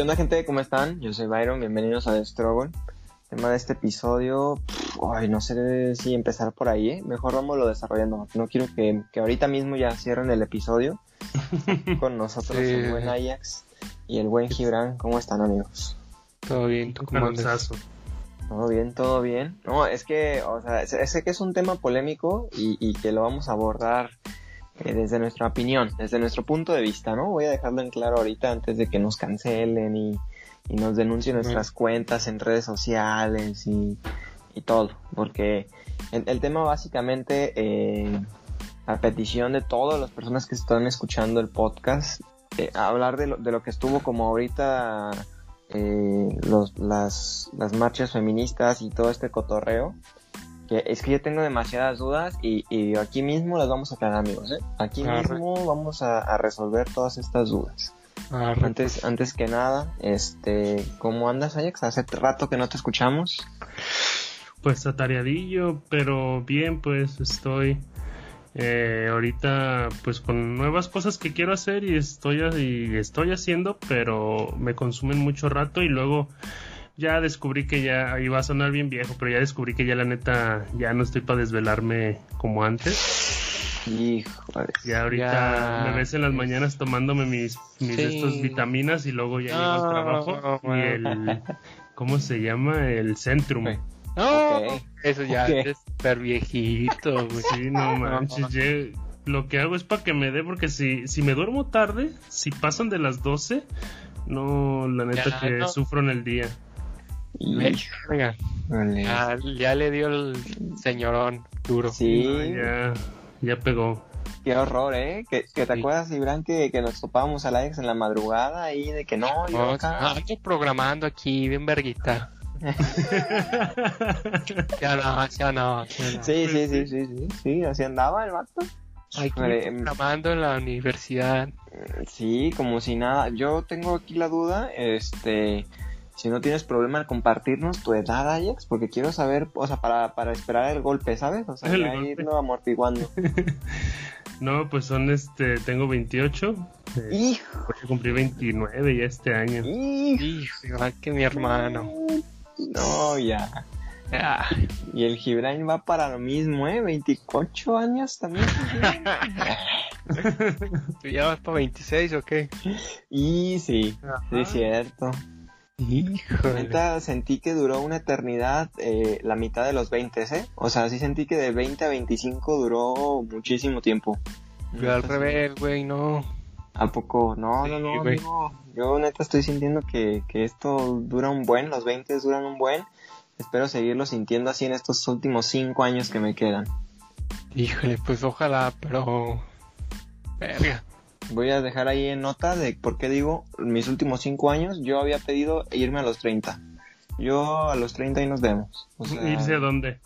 ¿Qué onda gente? ¿Cómo están? Yo soy Byron, bienvenidos a The Struggle. El tema de este episodio, ay, no sé si empezar por ahí, ¿eh? Mejor vamos lo desarrollando. No quiero que, que ahorita mismo ya cierren el episodio. Con nosotros Sí. el buen Ajax y el buen Gibran. ¿Cómo están amigos? Todo bien, ¿tú cómo andas? Todo bien, todo bien. No, es que, o sea, sé, sé que es un tema polémico y, y que lo vamos a abordar eh, desde nuestra opinión, desde nuestro punto de vista, ¿no? Voy a dejarlo en claro ahorita antes de que nos cancelen y, y nos denuncien nuestras cuentas en redes sociales y, y todo, porque el, el tema básicamente, eh, a petición de todas las personas que están escuchando el podcast, eh, hablar de lo, de lo que estuvo como ahorita eh, los, las, las marchas feministas y todo este cotorreo. Que es que yo tengo demasiadas dudas y, y aquí mismo las vamos a aclarar, amigos. ¿eh? Aquí Arre. mismo vamos a, a resolver todas estas dudas. Antes, antes que nada, este, ¿cómo andas, Ajax? Hace rato que no te escuchamos. Pues atareadillo, pero bien, pues estoy eh, ahorita pues con nuevas cosas que quiero hacer y estoy, y estoy haciendo, pero me consumen mucho rato y luego ya descubrí que ya iba a sonar bien viejo, pero ya descubrí que ya la neta ya no estoy para desvelarme como antes. Híjole. Ya ahorita Ya. me ves en las mañanas tomándome mis, mis Sí. estos vitaminas y luego ya llego al No, trabajo y el ¿cómo se llama? el Centrum. Ok. No, Ok. eso ya Ok. es súper viejito, güey. Sí, no manches, lo que hago es para que me dé, porque si, si me duermo tarde, si pasan de las 12, no, la neta Ya, que no. sufro en el día. Oiga, Híjole. ya, ya le dio el señorón duro. Sí, No, ya, ya pegó. qué horror, ¿eh? Que, que te Sí. acuerdas, Ibran, que, que nos topábamos al Ajax en la madrugada ahí de que no, yo No, acá. ando programando aquí, bien verguita. Ya no, ya no, ya no. Sí, sí, sí, sí, sí, sí, así andaba el vato. Aquí programando en la universidad. Sí, como si nada. Yo tengo aquí la duda, este, si no tienes problema en compartirnos tu edad, Ajax, porque quiero saber, o sea, para, para esperar el golpe, ¿sabes? O sea, El ya irlo amortiguando. No, pues son este, tengo 28, eh, Hijo, a cumplir 29 ya este año. hijo, Hijo, igual que mi hermano. no, ya. Ah, Y el Gibran va para lo mismo, ¿eh? 28 años también. ¿Tú ya vas para 26 o qué? y sí, sí, Ajá. es cierto. Híjole. Neta, sentí que duró una eternidad eh, la mitad de los 20, ¿eh? O sea, sí sentí que de 20 a 25 duró muchísimo tiempo. Yo al revés, güey, no. ¿A poco? No, Sí, no, no, güey. amigo. Yo neta estoy sintiendo que, que esto dura un buen, los 20 duran un buen. Espero seguirlo sintiendo así en estos últimos 5 años que me quedan. Híjole, pues ojalá, pero. Verga. Voy a dejar ahí en nota de por qué digo mis últimos 5 años. Yo había pedido irme a los 30. Yo a los 30 y nos vemos. O sea, ¿Irse a dónde?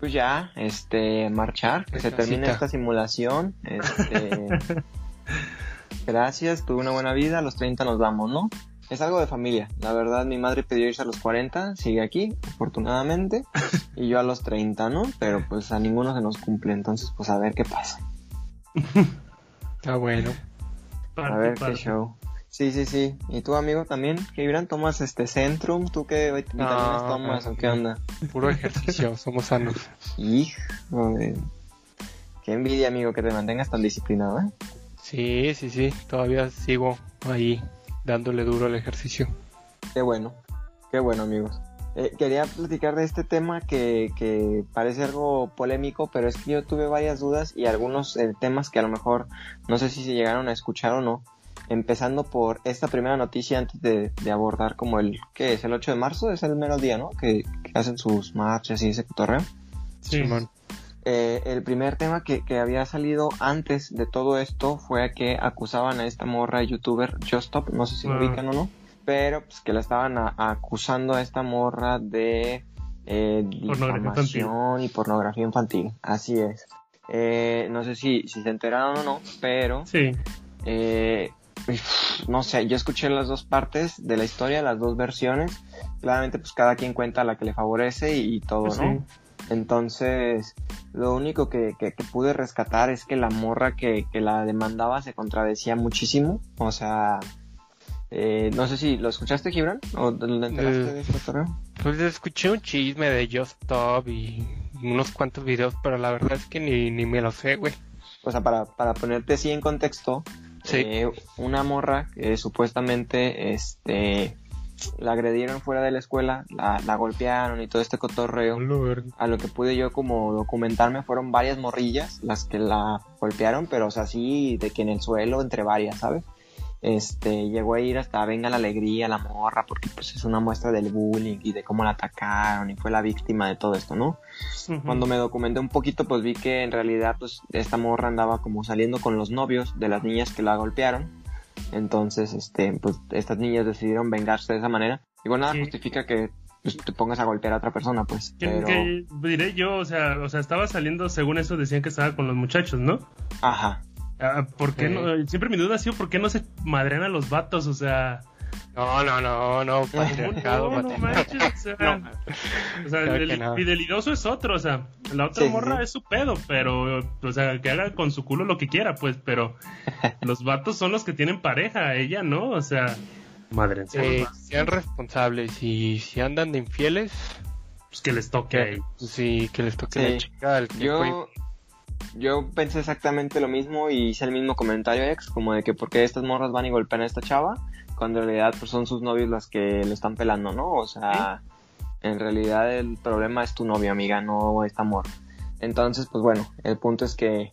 Pues ya, este, marchar, que se termine esta simulación. Este, gracias, tuve una buena vida, a los 30 nos vamos, ¿no? Es algo de familia. La verdad, mi madre pidió irse a los 40, sigue aquí, afortunadamente, y yo a los 30, ¿no? Pero pues a ninguno se nos cumple, entonces pues a ver qué pasa. Está bueno. A Parte, ver qué show. Sí, sí, sí. ¿Y tú, amigo, también? ¿Qué Ibran, tomas este Centrum? ¿Tú qué vitaminas No, tomas o qué onda? Puro ejercicio, somos sanos. Hijo de... Qué envidia, amigo, que te mantengas tan disciplinado, ¿eh? Sí, sí, sí. Todavía sigo ahí dándole duro al ejercicio. Qué bueno, qué bueno amigos. Eh, quería platicar de este tema que, que parece algo polémico, pero es que yo tuve varias dudas y algunos eh, temas que a lo mejor no sé si se llegaron a escuchar o no. Empezando por esta primera noticia antes de, de abordar como el, ¿qué es? El 8 de marzo, es el mero día, ¿no? Que, que hacen sus marchas y ese cotorreo. Sí. Simón. Eh, el primer tema que, que había salido antes de todo esto fue que acusaban a esta morra youtuber Justop, no sé si lo Ah. ubican o no, pero pues que la estaban a- acusando a esta morra de eh, Pornografía difamación y pornografía infantil. Así es. Eh, no sé si, si se enteraron o no, pero Sí. eh, no sé, yo escuché las dos partes de la historia, las dos versiones. Claramente, pues cada quien cuenta la que le favorece y, y todo, Pues ¿no? sí. Entonces, lo único que, que- que pude rescatar es que la morra que, que la demandaba se contradecía muchísimo. O sea, Eh, no sé si lo escuchaste, Gibran, o te enteraste Eh, de este. Pues escuché un chisme de Just Stop y unos cuantos videos, pero la verdad es que ni, ni me lo sé, güey. O sea, para, para ponerte así en contexto, Sí. eh, una morra que supuestamente este, la agredieron fuera de la escuela, la, la golpearon y todo este cotorreo. A lo que pude yo como documentarme fueron varias morrillas las que la golpearon, pero o sea, así de que en el suelo entre varias, ¿sabes? Este, llegó a ir hasta venga la alegría, la morra, porque pues es una muestra del bullying y de cómo la atacaron y fue la víctima de todo esto, ¿no? Cuando me documenté un poquito, pues vi que en realidad, pues, esta morra andaba como saliendo con los novios de las niñas que la golpearon. Entonces, este, pues, estas niñas decidieron vengarse de esa manera. Igual nada Sí. justifica que pues, te pongas a golpear a otra persona, pues. Pero, que diré yo, o sea, o sea, estaba saliendo, según eso decían que estaba con los muchachos, ¿no? ajá. Ah, ¿Por qué Sí. no? Siempre mi duda ha sido por qué no se madrean a los vatos, o sea, No, no, no, no, patriarcado, no, no manches, o sea, No. o sea, el que no. fidelidoso es otro, o sea, la otra Sí, morra sí. es su pedo, pero, o sea, que haga con su culo lo que quiera, pues, pero los vatos son los que tienen pareja, ella no, o sea, madre, Eh, sean responsables y si andan de infieles, pues que les toque sí, que les toque Sí. la chica al que fue Yo, pensé exactamente lo mismo y hice el mismo comentario ex, como de que por qué estas morras van y golpean a esta chava, cuando en realidad pues, son sus novios las que lo están pelando, ¿no? O sea, en realidad el problema es tu novio, amiga, no esta morra. Entonces, pues bueno, el punto es que,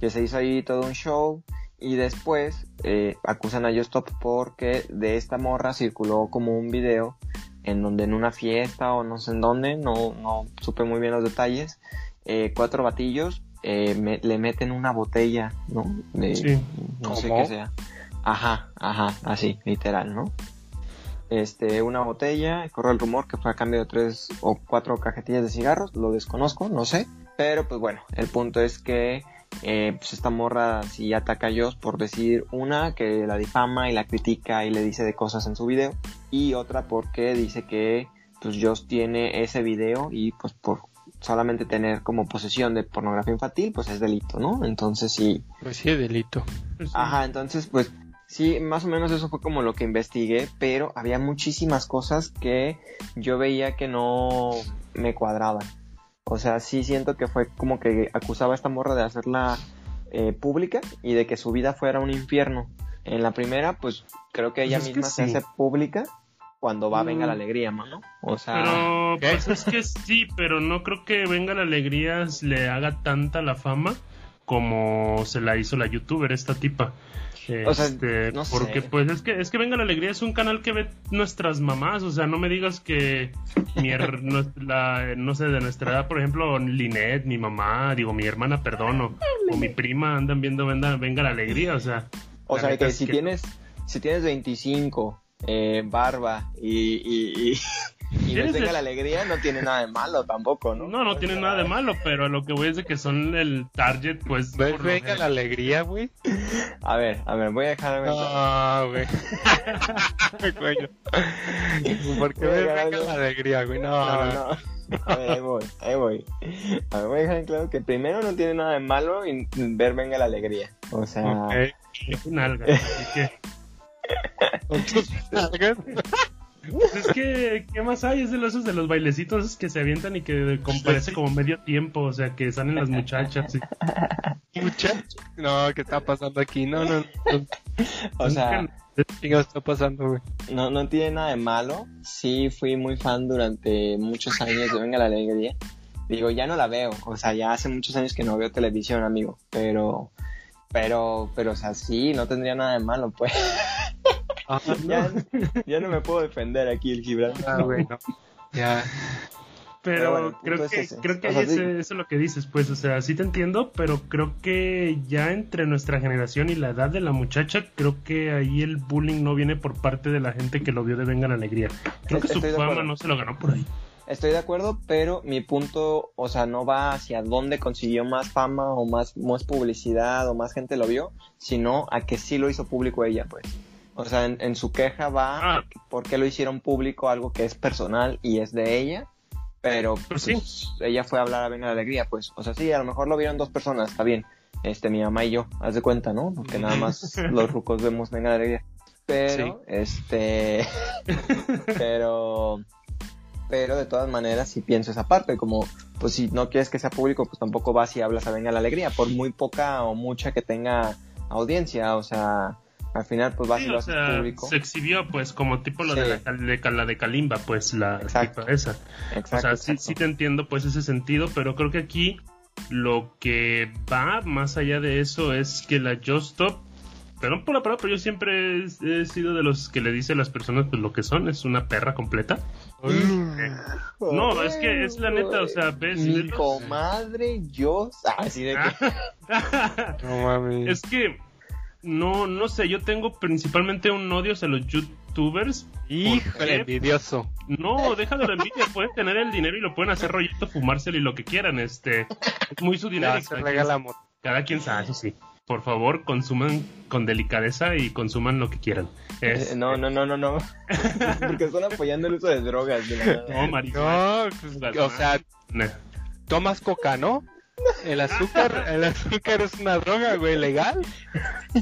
que se hizo ahí todo un show y después eh, acusan a Justop porque de esta morra circuló como un video en donde en una fiesta o no sé en dónde, no, no supe muy bien los detalles, eh, cuatro batillos eh, me- le meten una botella, ¿no? De, Sí. No sé qué sea. Ajá, ajá, así, literal, ¿no? Este, una botella, corre el rumor que fue a cambio de tres o cuatro cajetillas de cigarros, lo desconozco, no sé. Pero pues bueno, el punto es que eh, pues esta morra sí ataca a Joss por decir una que la difama y la critica y le dice de cosas en su video y otra porque dice que pues Joss tiene ese video y pues por solamente tener como posesión de pornografía infantil pues es delito, ¿no? Entonces sí, Pues sí, delito. Pues, sí. Ajá, entonces pues sí, más o menos eso fue como lo que investigué, pero había muchísimas cosas que yo veía que no me cuadraban. O sea, sí siento que fue como que acusaba a esta morra de hacerla eh, pública y de que su vida fuera un infierno. En la primera, pues creo que Pues ella es que misma se hace pública cuando va Venga la Mm. Alegría, mano. O sea, Pero pues es que sí, pero no creo que Venga la Alegría le haga tanta la fama como se la hizo la youtuber esta tipa. O sea, Este, no sé. porque pues es que es que Venga la Alegría es un canal que ve nuestras mamás, o sea, no me digas que mi no, la- no sé, de nuestra edad, por ejemplo, Linet, mi mamá, digo, mi hermana, perdón, o, o mi prima andan viendo Venga, Venga la Alegría, o sea, o sea que si tienes si tienes 25, eh, barba y, y, y, y no tenga la alegría, no tiene nada de malo tampoco, ¿no? no, no tiene nada de malo, pero lo que voy es de que son el target, pues... ¿Ves? Venga la alegría, güey. A ver, a ver, voy a dejar No, güey. ¿Por qué venga la alegría, güey? No, No. A ver, ahí voy, ahí voy. A ver, voy a dejar en claro que primero no tiene nada de malo y ver venga la alegría. O sea, Ok. Es un alga, así que... Con tus nalgas. Pues es que, ¿qué más hay? Es de los, esos de los bailecitos esos que se avientan y que comparece como medio tiempo, o sea, que salen las muchachas. y- Muchacho. No, ¿qué está pasando aquí? No, no, no. o sea, ¿Qué está pasando, güey? no, no tiene nada de malo. Sí fui muy fan durante muchos años de Venga la Alegría. Digo, ya no la veo. O sea, ya hace muchos años que no veo televisión, amigo. Pero, pero, pero, o sea, sí, no tendría nada de malo, pues. Ah, ya, ya no me puedo defender aquí el Gibran. Ah, güey, no. Ya. Pero bueno, creo que, es creo que O sea, ahí sí. ese- eso es lo que dices, pues, o sea, sí te entiendo, pero creo que ya entre nuestra generación y la edad de la muchacha, creo que ahí el bullying no viene por parte de la gente que lo vio de Venga la Alegría. Creo que su Estoy de fama acuerdo. no se lo ganó por ahí. Estoy de acuerdo, pero mi punto, o sea, no va hacia dónde consiguió más fama o más, más publicidad o más gente lo vio, sino a que sí lo hizo público ella, pues. O sea, en, en su queja va Ah. por qué lo hicieron público, algo que es personal y es de ella, pero Pues pues, ella fue a hablar a Venga la Alegría, pues. O sea, sí, a lo mejor lo vieron dos personas, está bien. Este, mi mamá y yo, haz de cuenta, ¿no? Porque nada más los rucos vemos Venga la Alegría. Pero, este, pero, pero de todas maneras sí pienso esa parte, como, pues si no quieres que sea público, pues tampoco vas y hablas a Venga la Alegría, por muy poca o mucha que tenga audiencia, o sea, al final pues Sí, y lo o haces sea, público. se exhibió pues como tipo lo de, Sí. la, de, la de Kalimba, pues la Exacto. esa. Exacto, o sea, sí, exacto. sí te entiendo pues ese sentido, pero creo que aquí lo que va más allá de eso es que la Just Stop, perdón por la palabra, pero yo siempre he, he sido de los que le dice a las personas pues lo que son, es una perra completa. No, es que es la neta, o sea, ves... Mi comadre, yo, así de que, No mames. es que no, no sé, yo tengo principalmente un odio hacia los youtubers. ¿Por Híjole, envidioso. No, déjalo de envidia, pueden tener el dinero y lo pueden hacer rollito, fumárselo y lo que quieran, este, es muy su dinero. Ya y se cada, regala quien, moto. cada quien sabe, eso sí. Por favor, consuman con delicadeza y consuman lo que quieran. Es- Eh, no, no, no, no, no, porque están apoyando el uso de drogas. de la. No, marihuana. No, pues, o sea, Nah. tomas coca, ¿no? El azúcar, el azúcar es una droga, güey, legal.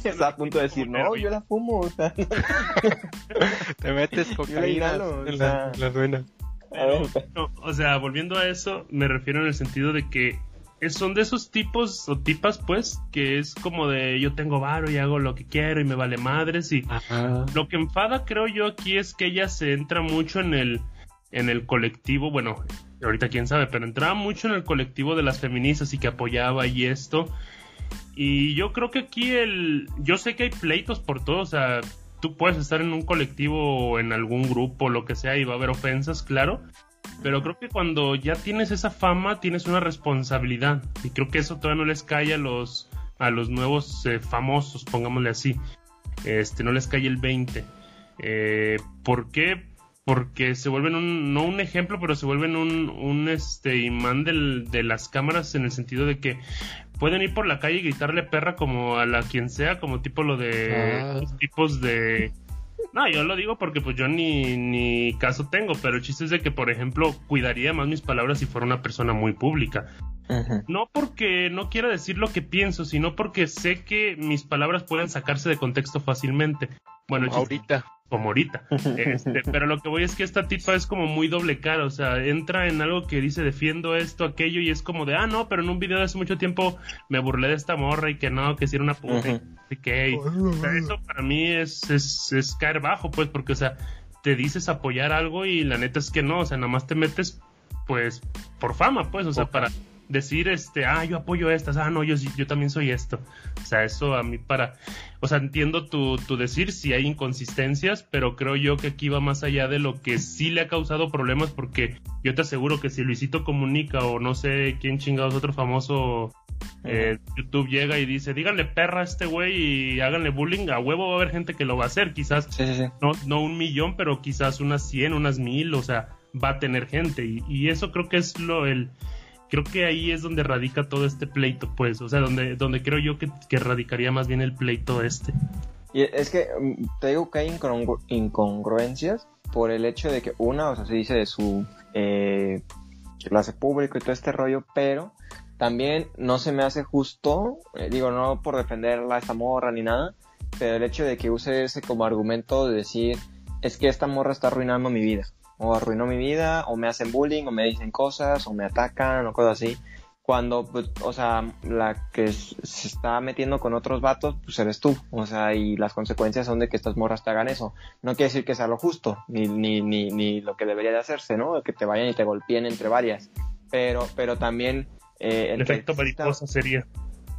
Está a punto de decir, no, yo la fumo, o sea, Te metes cocaína inhalo, en o la, sea. la ruina. No, o sea, volviendo a eso, me refiero en el sentido de que es- son de esos tipos o tipas, pues, que es como de yo tengo varo y hago lo que quiero y me vale madres y Ajá. lo que enfada creo yo aquí es que ella se entra mucho en el en el colectivo, bueno, ahorita quién sabe, pero entraba mucho en el colectivo de las feministas y que apoyaba y esto. Y yo creo que aquí el yo sé que hay pleitos por todo, o sea, tú puedes estar en un colectivo o en algún grupo, lo que sea, y va a haber ofensas, claro. Pero creo que cuando ya tienes esa fama, tienes una responsabilidad. Y creo que eso todavía no les cae a los, a los nuevos eh, famosos, pongámosle así. Este, no les cae el 20. Eh, ¿Por qué? Porque se vuelven un, no un ejemplo, pero se vuelven un, un este, imán del- de las cámaras en el sentido de que pueden ir por la calle y gritarle perra como a la quien sea, como tipo lo de Ah. los tipos de... No, yo lo digo porque pues yo ni, ni caso tengo, pero el chiste es de que, por ejemplo, cuidaría más mis palabras si fuera una persona muy pública. No porque no quiera decir lo que pienso, sino porque sé que mis palabras pueden sacarse de contexto fácilmente. Bueno, chiste- Ahorita. Como ahorita. Este, pero lo que voy es que esta tipa es como muy doble cara, o sea, entra en algo que dice defiendo esto, aquello, y es como de, ah, no, pero en un video de hace mucho tiempo me burlé de esta morra y que no, que si era una puta, qué, y- o sea, eso para mí es, es, es caer bajo, pues, porque, o sea, te dices apoyar algo y la neta es que no, o sea, nada más te metes, pues, por fama, pues, o sea, para decir, este, ah, yo apoyo estas, ah, no, yo, yo también soy esto. O sea, eso a mí para, o sea, entiendo tu, tu decir si hay inconsistencias, pero creo yo que aquí va más allá de lo que sí le ha causado problemas, porque yo te aseguro que si Luisito Comunica o no sé quién chingados otro famoso eh, YouTube llega y dice, díganle perra a este güey y háganle bullying, a huevo va a haber gente que lo va a hacer, quizás Sí, sí, sí. no, no un millón, pero quizás unas 100, unas mil, o sea, va a tener gente. Y, y eso creo que es lo, el, creo que ahí es donde radica todo este pleito, pues, o sea, donde, donde creo yo que, que radicaría más bien el pleito este. Y es que mm, te digo que hay incongru- incongruencias por el hecho de que una, o sea, se dice de su eh, público y todo este rollo, pero también no se me hace justo, eh, digo, no por defenderla a esta morra ni nada, pero el hecho de que use ese como argumento de decir, es que esta morra está arruinando mi vida, o arruinó mi vida, o me hacen bullying, o me dicen cosas, o me atacan, o cosas así. Cuando, pues, o sea, la que se está metiendo con otros vatos, pues eres tú. O sea, y las consecuencias son de que estas morras te hagan eso. No quiere decir que sea lo justo, ni, ni, ni, ni lo que debería de hacerse, ¿no? Que te vayan y te golpeen entre varias. Pero, pero también, eh, El que efecto mariposa sería.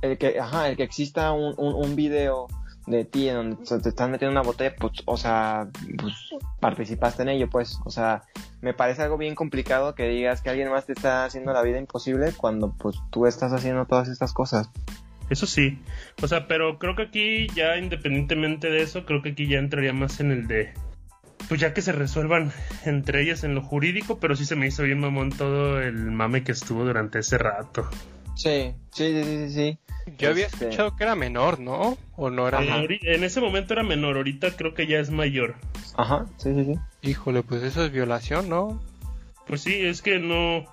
el que, ajá, el que exista un, un, un video de ti en donde te están metiendo una botella, pues, o sea, pues participaste en ello, pues, o sea, me parece algo bien complicado que digas que alguien más te está haciendo la vida imposible cuando, pues, tú estás haciendo todas estas cosas. Eso sí. O sea, pero creo que aquí ya independientemente de eso, creo que aquí ya entraría más en el de... Pues ya que se resuelvan entre ellas en lo jurídico, pero sí se me hizo bien mamón todo el mame que estuvo durante ese rato. Sí, sí, sí, sí, sí. Yo había Este- escuchado que era menor, ¿no? O no era Eh, en ese momento era menor, ahorita creo que ya es mayor. Ajá, sí, sí, sí. Híjole, pues eso es violación, ¿no? Pues sí, es que no,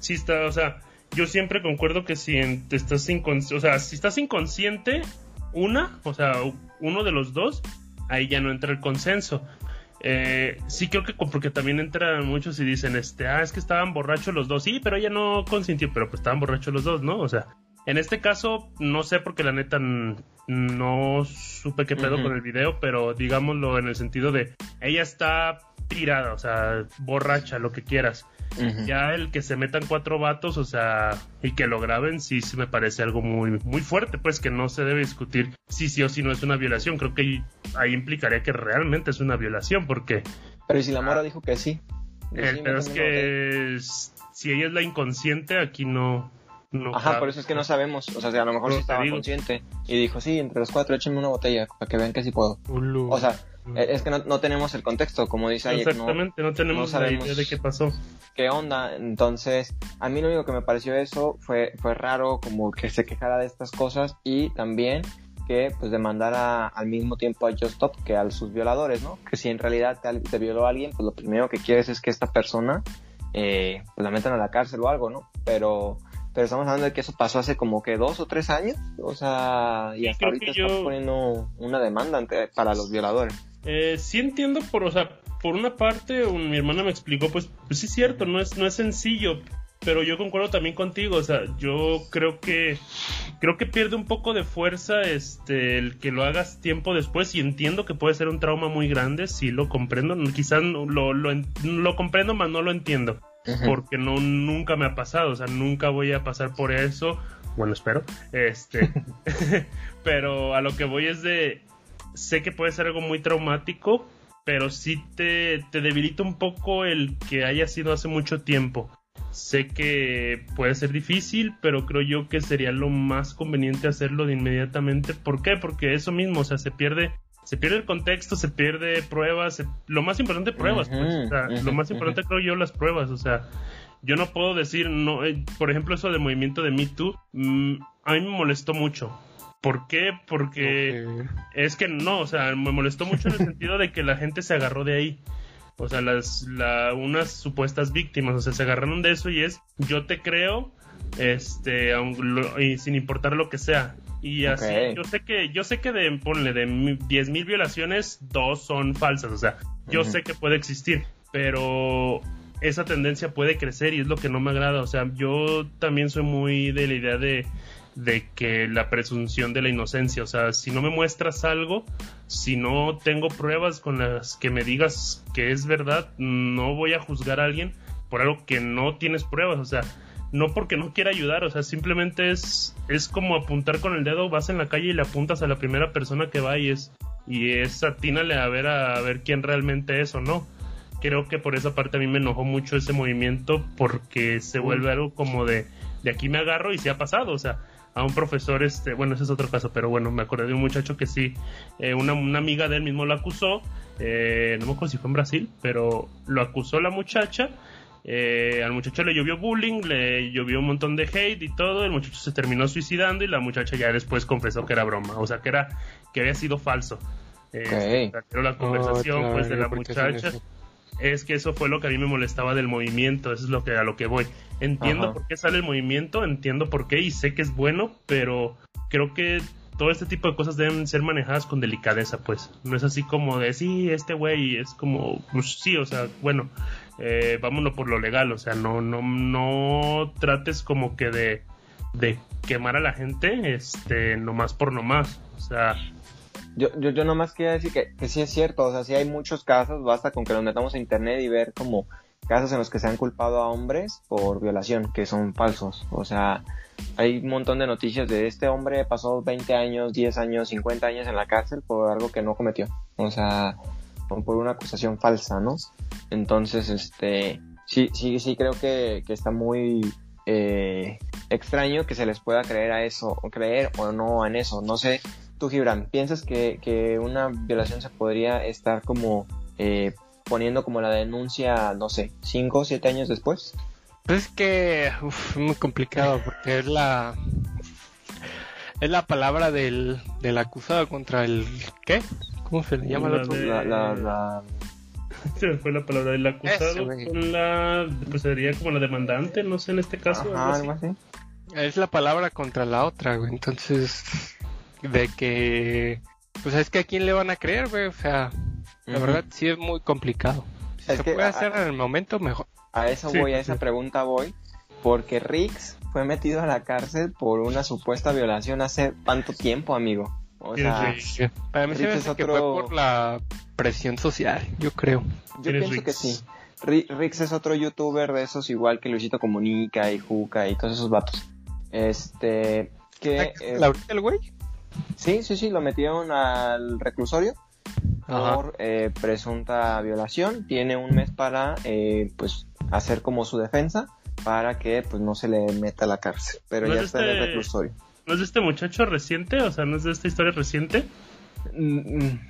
sí está, o sea, yo siempre concuerdo que si en- te estás inconsciente, o sea, si estás inconsciente, una, o sea, uno de los dos, ahí ya no entra el consenso. Eh, sí creo que porque también entran muchos y dicen, este, ah, es que estaban borrachos los dos. Sí, pero ella no consintió, pero pues estaban borrachos los dos, ¿no? O sea, en este caso, no sé porque la neta no supe qué pedo con el video, pero digámoslo en el sentido de ella está tirada, o sea, borracha, lo que quieras. Ya el que se metan cuatro vatos, o sea, y que lo graben, sí, sí me parece algo muy, muy fuerte, pues que no se debe discutir si sí o si no es una violación. Creo que ahí, implicaría que realmente es una violación, porque. Pero si la mora dijo que sí. pero es que si ella es la inconsciente, aquí no. No Ajá, por eso es que no sabemos. O sea, a lo mejor sí estaba consciente y dijo, sí, entre los cuatro échenme una botella para que vean que sí puedo. O sea, es que no, tenemos el contexto, como dice. Exactamente, no, tenemos la idea de qué pasó. ¿Qué onda? Entonces, a mí lo único que me pareció eso fue, fue raro, como que se quejara de estas cosas y también que pues demandara al mismo tiempo a Just Stop que a sus violadores, ¿no? Que si en realidad te, violó a alguien, pues lo primero que quieres es que esta persona eh, pues la metan a la cárcel o algo, ¿no? Pero pero estamos hablando de que eso pasó hace como que dos o tres años, o sea, y hasta ahorita yo... poniendo una demanda para los violadores. Eh, sí entiendo, por, o sea, por una parte, mi hermana me explicó, pues, pues sí es cierto, no es, no es sencillo, pero yo concuerdo también contigo, o sea, yo creo que creo que pierde un poco de fuerza este el que lo hagas tiempo después y entiendo que puede ser un trauma muy grande, sí lo comprendo, quizás lo, lo, lo comprendo, mas no lo entiendo, porque no nunca me ha pasado, o sea, nunca voy a pasar por eso, bueno, espero, este, pero a lo que voy es de sé que puede ser algo muy traumático, pero sí te, te debilita un poco el que haya sido hace mucho tiempo. Sé que puede ser difícil, pero creo yo que sería lo más conveniente hacerlo de inmediatamente. ¿Por qué? Porque eso mismo, o sea, se pierde, se pierde el contexto, se pierde pruebas, lo más importante pruebas, pues, lo más importante creo yo las pruebas, o sea, yo no puedo decir, no, eh, por ejemplo, eso del movimiento de Me Too, mm, a mí me molestó mucho. ¿Por qué? Porque es que no, o sea, me molestó mucho en el sentido de que la gente se agarró de ahí. O sea, las, la, unas supuestas víctimas, o sea, se agarraron de eso y es, yo te creo, este, y sin importar lo que sea. Y así, yo sé que, yo sé que de, ponle, de 10.000 violaciones, dos son falsas, o sea, yo sé que puede existir, pero esa tendencia puede crecer y es lo que no me agrada, o sea, yo también soy muy de la idea de de que la presunción de la inocencia, o sea, si no me muestras algo, si no tengo pruebas con las que me digas que es verdad, no voy a juzgar a alguien por algo que no tienes pruebas, o sea, no porque no quiera ayudar, o sea, simplemente es, es como apuntar con el dedo, vas en la calle y le apuntas a la primera persona que va y es, y es atínale a ver a, ver quién realmente es o no. Creo que por esa parte a mí me enojó mucho ese movimiento porque se vuelve algo como de, de aquí me agarro y se ha pasado, o sea, a un profesor, este, bueno, ese es otro caso, pero bueno, me acordé de un muchacho que sí, eh, una, amiga de él mismo lo acusó, eh, no me acuerdo si fue en Brasil, pero lo acusó la muchacha, eh, al muchacho le llovió bullying, le llovió un montón de hate y todo, el muchacho se terminó suicidando y la muchacha ya después confesó que era broma, o sea, que era, que había sido falso. Pero la conversación pues de la muchacha es que eso fue lo que a mí me molestaba del movimiento, eso es lo que a lo que voy. Entiendo por qué sale el movimiento, entiendo por qué y sé que es bueno, pero creo que todo este tipo de cosas deben ser manejadas con delicadeza, pues. No es así como de, sí, este güey es como, pues sí, o sea, bueno, eh, vámonos por lo legal, o sea, no, no, no trates como que de, de quemar a la gente, este, nomás por nomás, o sea, yo, yo, yo nomás quería decir que, que sí es cierto, o sea, sí hay muchos casos, basta con que nos metamos a internet y ver como casos en los que se han culpado a hombres por violación, que son falsos. O sea, hay un montón de noticias de este hombre pasó 20 años, 10 años, 50 años en la cárcel por algo que no cometió. O sea, por una acusación falsa, ¿no? Entonces, este, sí, sí, sí creo que, que está muy eh, extraño que se les pueda creer a eso, creer o no en eso. No sé Tú, Gibran, ¿piensas que, una violación se podría estar como eh, poniendo como la denuncia, no sé, cinco o siete años después? Pues es que es muy complicado porque es la es la palabra del, del acusado contra el ¿qué? ¿Cómo se le llama la, otro? La, la, Se me fue la palabra del acusado con la pues sería como la demandante, no sé en este caso. Es la palabra contra la otra, güey. Entonces de que pues es que a quién le van a creer, güey, o sea, la verdad sí es muy complicado. Si Es se que puede a- hacer en el momento, mejor. A eso Sí, voy, a sí. esa pregunta voy, porque Riggs fue metido a la cárcel por una supuesta violación hace tanto tiempo, amigo. O sea, Sí. Para mí se me Rick es hace que otro- fue por la presión social, yo creo. yo ¿Quién es pienso que sí. Ri- Riggs es otro youtuber de esos igual que Luisito Comunica y Juca y todos esos vatos. Este, que... eh, ¿La ahorita el güey? sí, sí, sí, lo metieron al reclusorio Ajá. por eh, presunta violación. Tiene un mes para, eh, pues, hacer como su defensa para que, pues, no se le meta a la cárcel. Pero ¿No ya es está en el este- reclusorio. ¿No es de este muchacho reciente? O sea, ¿no es de esta historia reciente? Mm, mm.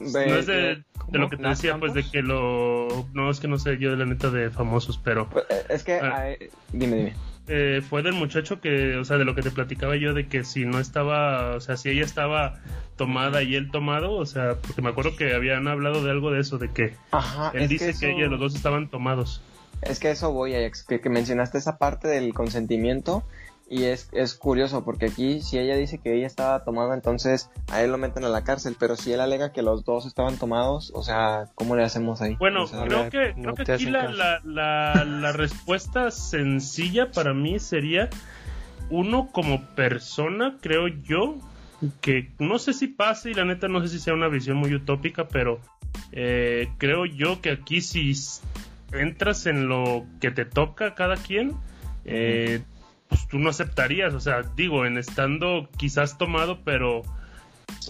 no es de, de lo que te ¿Nas decía, pues de que lo... No, es que no sé yo de la neta de famosos, pero... Pues, eh, Es que, Ah. eh, dime, dime. eh, fue del muchacho que, o sea, de lo que te platicaba yo, de que si no estaba, o sea, si ella estaba tomada y él tomado, o sea, porque me acuerdo que habían hablado de algo de eso, de que Ajá, él dice que, eso- ella, los dos estaban tomados. Es que eso voy, Ajax, que, que mencionaste esa parte del consentimiento y es, es curioso porque aquí si ella dice que ella estaba tomada, entonces a él lo meten a la cárcel, pero si él alega que los dos estaban tomados, o sea, ¿cómo le hacemos ahí? Bueno, O sea, creo que, no creo que aquí la, la, la, la respuesta sencilla para mí sería uno como persona, creo yo, que no sé si pase y la neta no sé si sea una visión muy utópica, pero eh, creo yo que aquí si entras en lo que te toca a cada quien, eh, pues tú no aceptarías, o sea, digo, en estando quizás tomado, pero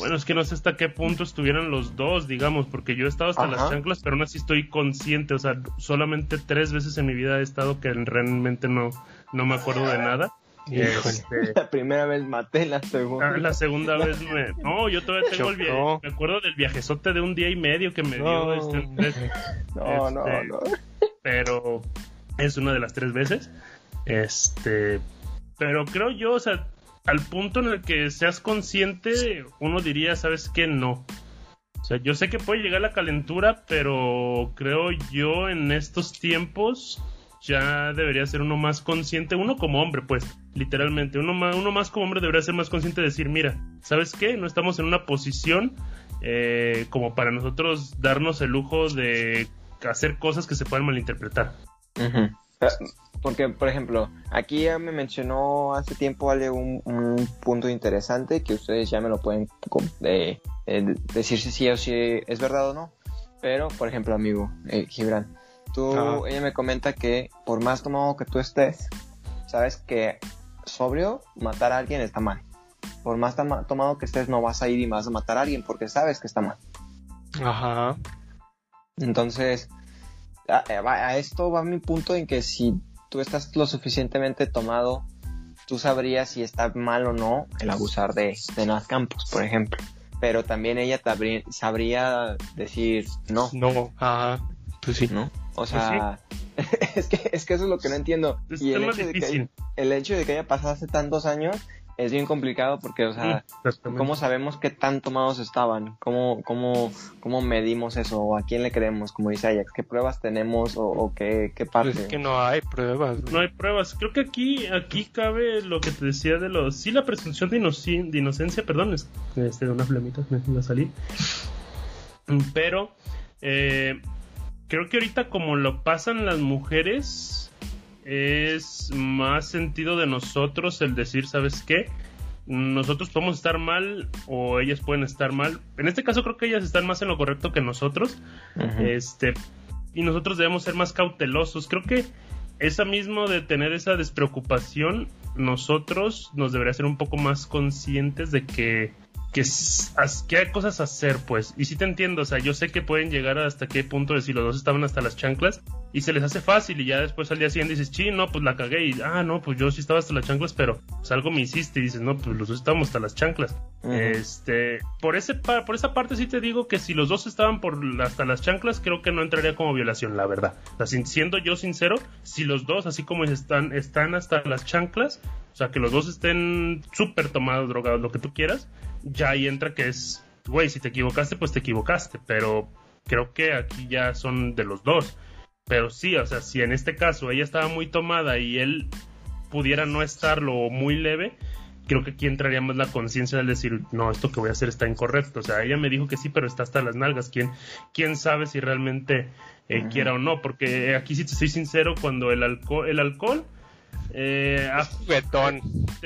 bueno, es que no sé hasta qué punto estuvieran los dos, digamos, porque yo he estado hasta Ajá. las chanclas, pero aún así estoy consciente, o sea, solamente tres veces en mi vida he estado que realmente no, no me acuerdo de nada. Este, La primera vez maté, la segunda. ah, la segunda vez me... No, yo todavía tengo el viaje, me acuerdo del viajezote de un día y medio que me dio No. este Andrés, no, no, este, no. pero es una de las tres veces. Este, pero creo yo, o sea, al punto en el que seas consciente, uno diría, ¿sabes qué? No. O sea, yo sé que puede llegar la calentura, pero creo yo en estos tiempos ya debería ser uno más consciente, uno como hombre, pues, literalmente, uno más, uno más como hombre debería ser más consciente de decir, mira, ¿sabes qué? No estamos en una posición eh, como para nosotros darnos el lujo de hacer cosas que se puedan malinterpretar. Porque, por ejemplo, aquí ya me mencionó hace tiempo Ale un, un punto interesante que ustedes ya me lo pueden eh, eh, decir si sí o si es verdad o no. Pero, por ejemplo, amigo eh, Gibran, tú, ella me comenta que por más tomado que tú estés, sabes que sobrio matar a alguien está mal. Por más tomado que estés, no vas a ir y vas a matar a alguien porque sabes que está mal. Ajá. Entonces, a- a esto va mi punto en que si tú estás lo suficientemente tomado, tú sabrías si está mal o no el abusar de, de Nat Campos, por ejemplo. Pero también ella sabría decir no, No, ajá. Pues sí. ¿no? O sea, es, que, es que eso es lo que no entiendo. Es y el hecho, de que, el hecho de que haya pasado hace tantos años es bien complicado porque, o sea. ¿Cómo sabemos qué tan tomados estaban? ¿Cómo, cómo, cómo medimos eso? ¿O ¿A quién le creemos? Como dice Ajax, ¿qué pruebas tenemos o, o qué, qué parte? Pues es que no hay pruebas. güey. No hay pruebas. Creo que aquí, aquí cabe lo que te decía de los. Sí, la presunción de, inoci- de inocencia, perdón, es este, de una flamita me iba a salir. Pero eh, creo que ahorita, como lo pasan las mujeres, es más sentido de nosotros el decir, ¿sabes qué? Nosotros podemos estar mal o ellas pueden estar mal. En este caso, creo que ellas están más en lo correcto que nosotros. Este, y nosotros debemos ser más cautelosos. Creo que esa mismo de tener esa despreocupación, nosotros nos debería ser un poco más conscientes de que, que, hay cosas a hacer, pues. Y sí te entiendo, o sea, yo sé que pueden llegar hasta qué punto de si los dos estaban hasta las chanclas y se les hace fácil y ya después al día siguiente dices, sí, no, pues la cagué y, ah, no, pues yo sí estaba hasta las chanclas, pero pues algo me hiciste y dices, no, pues los dos estábamos hasta las chanclas. Este, por ese por esa parte sí te digo que si los dos estaban por hasta las chanclas, creo que no entraría como violación, la verdad. O sea, siendo yo sincero, si los dos, así como están, están hasta las chanclas, o sea, que los dos estén súper tomados, drogados, lo que tú quieras, ya ahí entra que es, güey, si te equivocaste, pues te equivocaste, pero creo que aquí ya son de los dos. Pero sí, o sea, si en este caso ella estaba muy tomada y él pudiera no estarlo o muy leve, creo que aquí entraría más la conciencia de decir, no, esto que voy a hacer está incorrecto. O sea, ella me dijo que sí, pero está hasta las nalgas. ¿Quién, quién sabe si realmente eh, quiera o no? Porque aquí sí te soy sincero, cuando el alcohol, el alcohol eh, juguetón.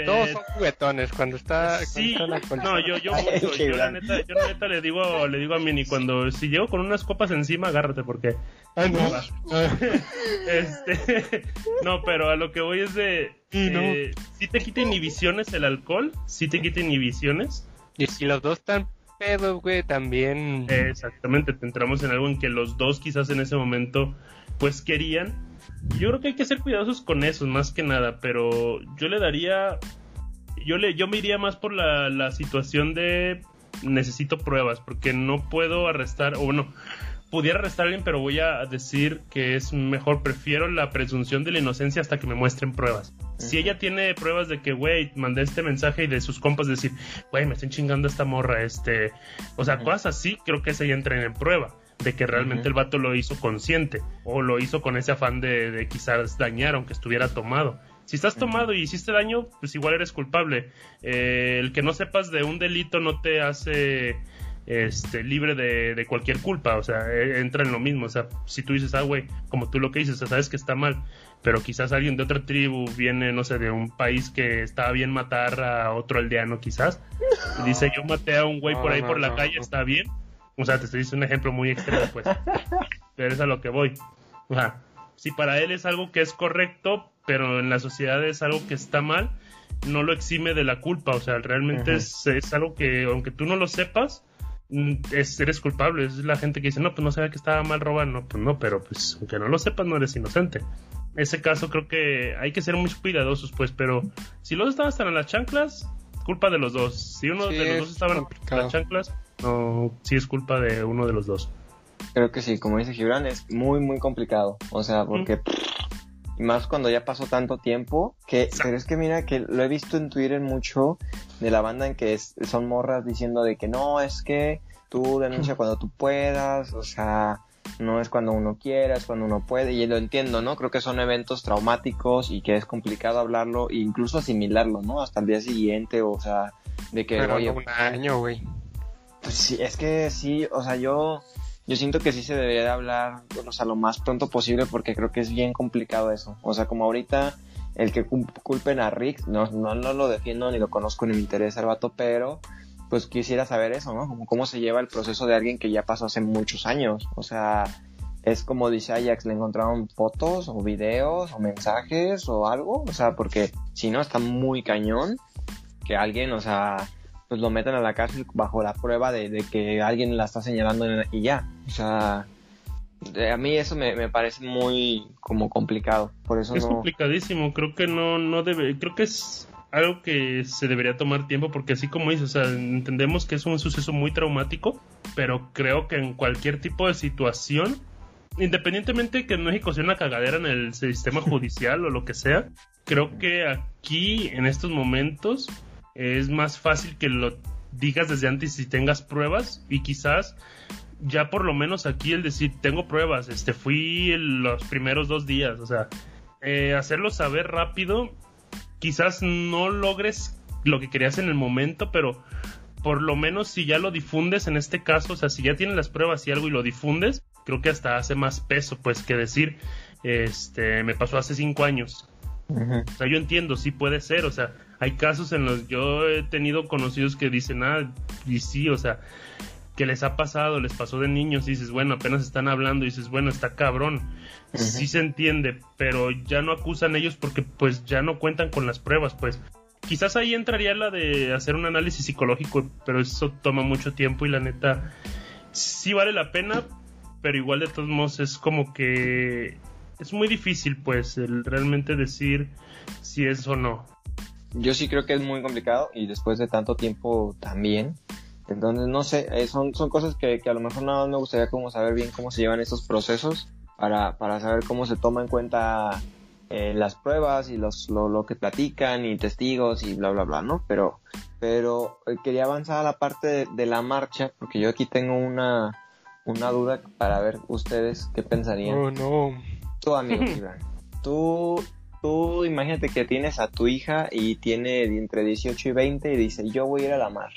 Todos son juguetones cuando está. Sí, no, yo, yo, yo, la neta, yo la neta le digo, le digo a Mini cuando si llego con unas copas encima, agárrate porque. Ay, no. este, no, pero a lo que voy es de. Eh, si te quita inhibiciones el alcohol, si te quita inhibiciones. Y si los dos están pedos, güey, también. exactamente, te entramos en algo en que los dos quizás en ese momento, pues querían yo creo que hay que ser cuidadosos con eso, más que nada, pero yo le daría. Yo, le, yo me iría más por la, la situación de necesito pruebas, porque no puedo arrestar, o bueno, pudiera arrestar a alguien, pero voy a decir que es mejor, prefiero la presunción de la inocencia hasta que me muestren pruebas. Si ella tiene pruebas de que, güey, mandé este mensaje y de sus compas decir, güey, me están chingando esta morra, este, o sea, cosas así, creo que esa ya entra en prueba de que realmente el vato lo hizo consciente o lo hizo con ese afán de, quizás dañar aunque estuviera tomado. Si estás tomado y hiciste daño, pues igual eres culpable. Eh, el que no sepas de un delito no te hace este, libre de, cualquier culpa, o sea, e, entra en lo mismo. O sea, si tú dices, ah, güey, como tú lo que dices, sabes que está mal, pero quizás alguien de otra tribu viene, no sé, de un país que estaba bien matar a otro aldeano, quizás, y dice, yo maté a un güey por ahí por la calle, está bien o sea, te estoy diciendo un ejemplo muy extremo, pues. pero es a lo que voy. O sea, si para él es algo que es correcto, pero en la sociedad es algo que está mal, no lo exime de la culpa. O sea, realmente es, es, algo que, aunque tú no lo sepas, mm, es, eres culpable. Es la gente que dice, no, pues no sabía que estaba mal robar. No, pues no, pero pues aunque no lo sepas, no eres inocente. En ese caso creo que hay que ser muy cuidadosos, pues, pero si los dos estaban hasta en las chanclas, culpa de los dos. Si uno de los dos estaba en las chanclas, no, sí es culpa de uno de los dos. Creo que sí, como dice Gibran, es muy, muy complicado. O sea, porque... Y más cuando ya pasó tanto tiempo, que, pero es que mira que lo he visto en Twitter mucho de la banda en que son morras diciendo de que no, es que tú denuncia cuando tú puedas, o sea, no es cuando uno quiera, es cuando uno puede, y lo entiendo, ¿no? Creo que son eventos traumáticos y que es complicado hablarlo e incluso asimilarlo, ¿no? Hasta el día siguiente, o sea, de que... Pero un año, güey. Pues sí, es que sí, o sea, yo, yo siento que sí se debería de hablar, o sea, lo más pronto posible porque creo que es bien complicado eso. O sea, como ahorita el que culpen a Rick, no, no, no lo defiendo ni lo conozco ni me interesa el vato, pero pues quisiera saber eso, ¿no? Como cómo se lleva el proceso de alguien que ya pasó hace muchos años. O sea, es como dice Ajax, le encontraron fotos o videos o mensajes o algo. O sea, porque si no, está muy cañón que alguien, o sea, pues lo meten a la cárcel bajo la prueba de, que alguien la está señalando y ya. O sea, a mí eso me, parece muy como complicado. Por eso es no... complicadísimo. Creo que no, no debe, creo que es algo que se debería tomar tiempo porque así como dices, o sea, entendemos que es un suceso muy traumático, pero creo que en cualquier tipo de situación, independientemente que en México sea una cagadera en el sistema judicial o lo que sea, creo que aquí en estos momentos es más fácil que lo digas desde antes si tengas pruebas y quizás ya por lo menos aquí el decir tengo pruebas, este fui los primeros dos días, o sea, eh, hacerlo saber rápido, quizás no logres lo que querías en el momento, pero por lo menos si ya lo difundes en este caso, o sea, si ya tienes las pruebas y algo y lo difundes, creo que hasta hace más peso, pues, que decir, este, me pasó hace cinco años. O sea, yo entiendo, sí puede ser, o sea, hay casos en los yo he tenido conocidos que dicen, ah, y sí, o sea, que les ha pasado, les pasó de niños, y dices, bueno, apenas están hablando, y dices, bueno, está cabrón, sí se entiende, pero ya no acusan ellos porque pues ya no cuentan con las pruebas, pues. Quizás ahí entraría la de hacer un análisis psicológico, pero eso toma mucho tiempo y la neta sí vale la pena, pero igual de todos modos es como que es muy difícil pues el realmente decir si es o no yo sí creo que es muy complicado y después de tanto tiempo también. Entonces, no sé, eh, son, son cosas que, a lo mejor nada más me gustaría como saber bien cómo se llevan estos procesos para, para saber cómo se toma en cuenta eh, las pruebas y los, lo, que platican y testigos y bla, bla, bla, ¿no? Pero, pero eh, quería avanzar a la parte de, la marcha porque yo aquí tengo una, una duda para ver ustedes qué pensarían. Oh, no. Tu amigo, Iván. Tú tú imagínate que tienes a tu hija y tiene entre 18 y 20 y dice, yo voy a ir a la mar.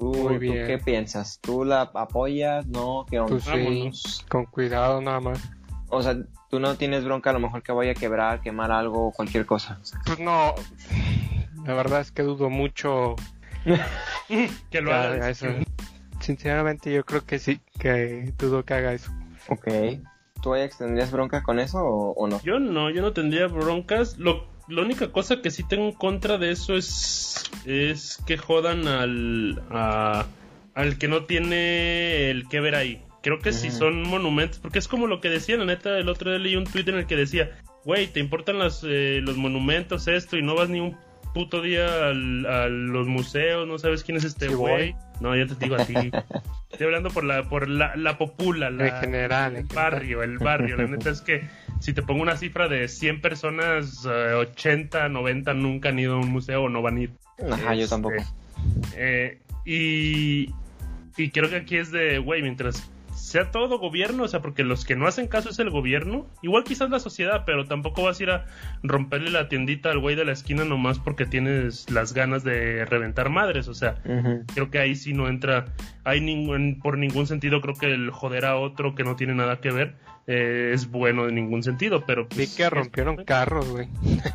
¿Tú, Muy ¿tú bien. qué piensas? ¿Tú la apoyas? ¿No? ¿Qué onda? Pues sí, Vámonos. con cuidado nada más. O sea, tú no tienes bronca a lo mejor que vaya a quebrar, quemar algo o cualquier cosa. Pues no, la verdad es que dudo mucho Que lo haga eso. Sinceramente yo creo que sí, que dudo que haga eso. Ok. ¿Tú Ajax tendrías bronca con eso o, o no? Yo no, yo no tendría broncas. Lo, la única cosa que sí tengo en contra de eso es, es que jodan al, a- al que no tiene el que ver ahí. Creo que si son monumentos, porque es como lo que decía, la neta, el otro día leí un tweet en el que decía, güey, ¿te importan las, eh, los monumentos, esto, y no vas ni un puto día al- a los museos, no sabes quién es este Sí güey? No, ya te digo a ti. Estoy hablando por la, por la, la popula, la, En general, en el general. barrio, el barrio. La neta es que si te pongo una cifra de 100 personas, eh, 80, 90 nunca han ido a un museo o no van a ir. Ajá, yo Este, tampoco. eh, y, y creo que aquí es de, güey, mientras sea todo gobierno, o sea, porque los que no hacen caso es el gobierno, igual quizás la sociedad, pero tampoco vas a ir a romperle la tiendita al güey de la esquina nomás porque tienes las ganas de reventar madres, o sea, creo que ahí sí no entra, hay ningún, por ningún sentido creo que el joder a otro que no tiene nada que ver eh, es bueno en ningún sentido, pero Vi pues, que rompieron carros, güey.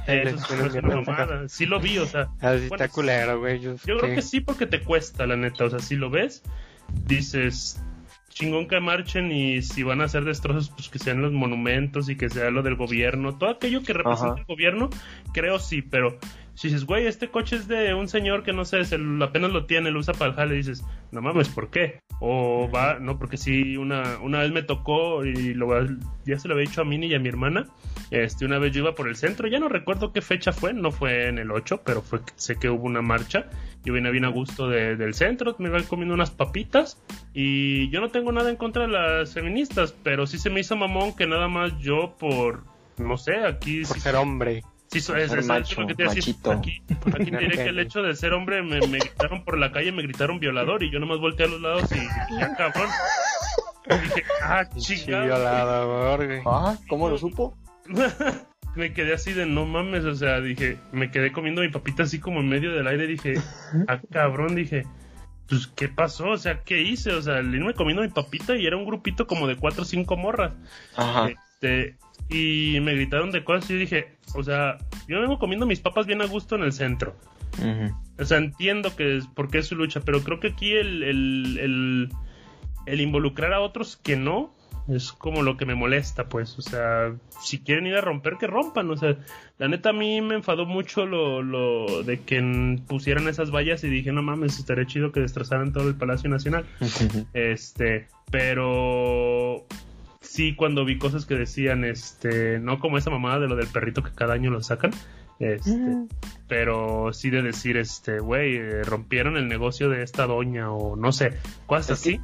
eso es- eso es una mamada. sí lo vi, o sea, Así Bueno, está culero, güey. Yo, yo creo que sí porque te cuesta, la neta. O sea, si lo ves, dices, chingón que marchen y si van a hacer destrozos, pues que sean los monumentos y que sea lo del gobierno. Todo aquello que representa Ajá. el gobierno, creo sí, pero si dices, güey, este coche es de un señor que no sé, se apenas lo tiene, lo usa para el jale, dices, no mames, ¿por qué? O va, no, porque sí, una, una vez me tocó y lo, ya se lo había dicho a Mini y a mi hermana. Este, una vez yo iba por el centro, ya no recuerdo qué fecha fue, no fue en el 8, pero fue, sé que hubo una marcha. Yo venía bien a gusto de- del centro, me iba comiendo unas papitas y yo no tengo nada en contra de las feministas, pero sí se me hizo mamón que nada más yo por, no sé, aquí... por sí- ser hombre. Sí, so- Por es, ser es macho, lo que te iba a decir. machito. Aquí, aquí diré que el hecho de ser hombre me, me gritaron por la calle, me gritaron violador y yo nomás volteé a los lados y dije, ya cabrón. Y dije, ah, Sí, chingado. violador, güey. Ah, ¿cómo lo supo? me quedé así de no mames, o sea, dije, me quedé comiendo mi papita así como en medio del aire, dije, ah, cabrón, dije, pues, ¿qué pasó? O sea, ¿qué hice? O sea, el irme comiendo mi papita y era un grupito como de cuatro o cinco morras. Ajá. Este, y me gritaron de cosas y yo dije, o sea, yo vengo comiendo mis papas bien a gusto en el centro. O sea, entiendo que es porque es su lucha, pero creo que aquí el, el, el, el involucrar a otros que no es como lo que me molesta, pues. O sea, si quieren ir a romper, que rompan. O sea, la neta a mí me enfadó mucho lo, lo de que pusieran esas vallas y dije, no mames, estaría chido que destrozaran todo el Palacio Nacional. Este, pero sí cuando vi cosas que decían, este, no como esa mamada de lo del perrito que cada año lo sacan. Este, pero sí de decir, este, güey, eh, rompieron el negocio de esta doña o no sé, cosas así.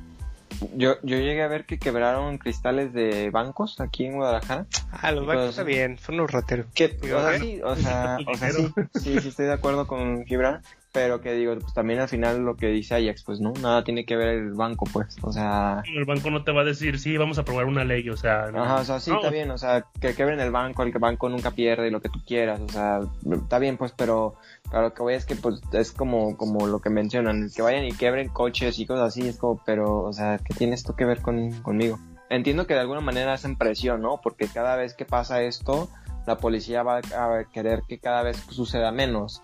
Yo, yo llegué a ver que quebraron cristales de bancos aquí en Guadalajara. Ah, los bancos está bien, son unos rateros. Que, o sea, bueno. sí, o sea, o sea, sí, sí, sí estoy de acuerdo con Gibran, pero que digo, pues también al final lo que dice Ajax, pues no, nada tiene que ver el banco, pues, o sea, El banco no te va a decir, sí, vamos a aprobar una ley, o sea, no. ajá, o sea, sí, No, está bien, o sea, que quebren el banco, el banco nunca pierde y lo que tú quieras, o sea, está bien, pues, pero, pero lo que voy es que, pues, es como, como lo que mencionan, que vayan y quebren coches y cosas así, es como, pero, o sea, ¿qué tiene esto que ver con, conmigo? Entiendo que de alguna manera hacen presión, ¿no? Porque cada vez que pasa esto, la policía va a querer que cada vez suceda menos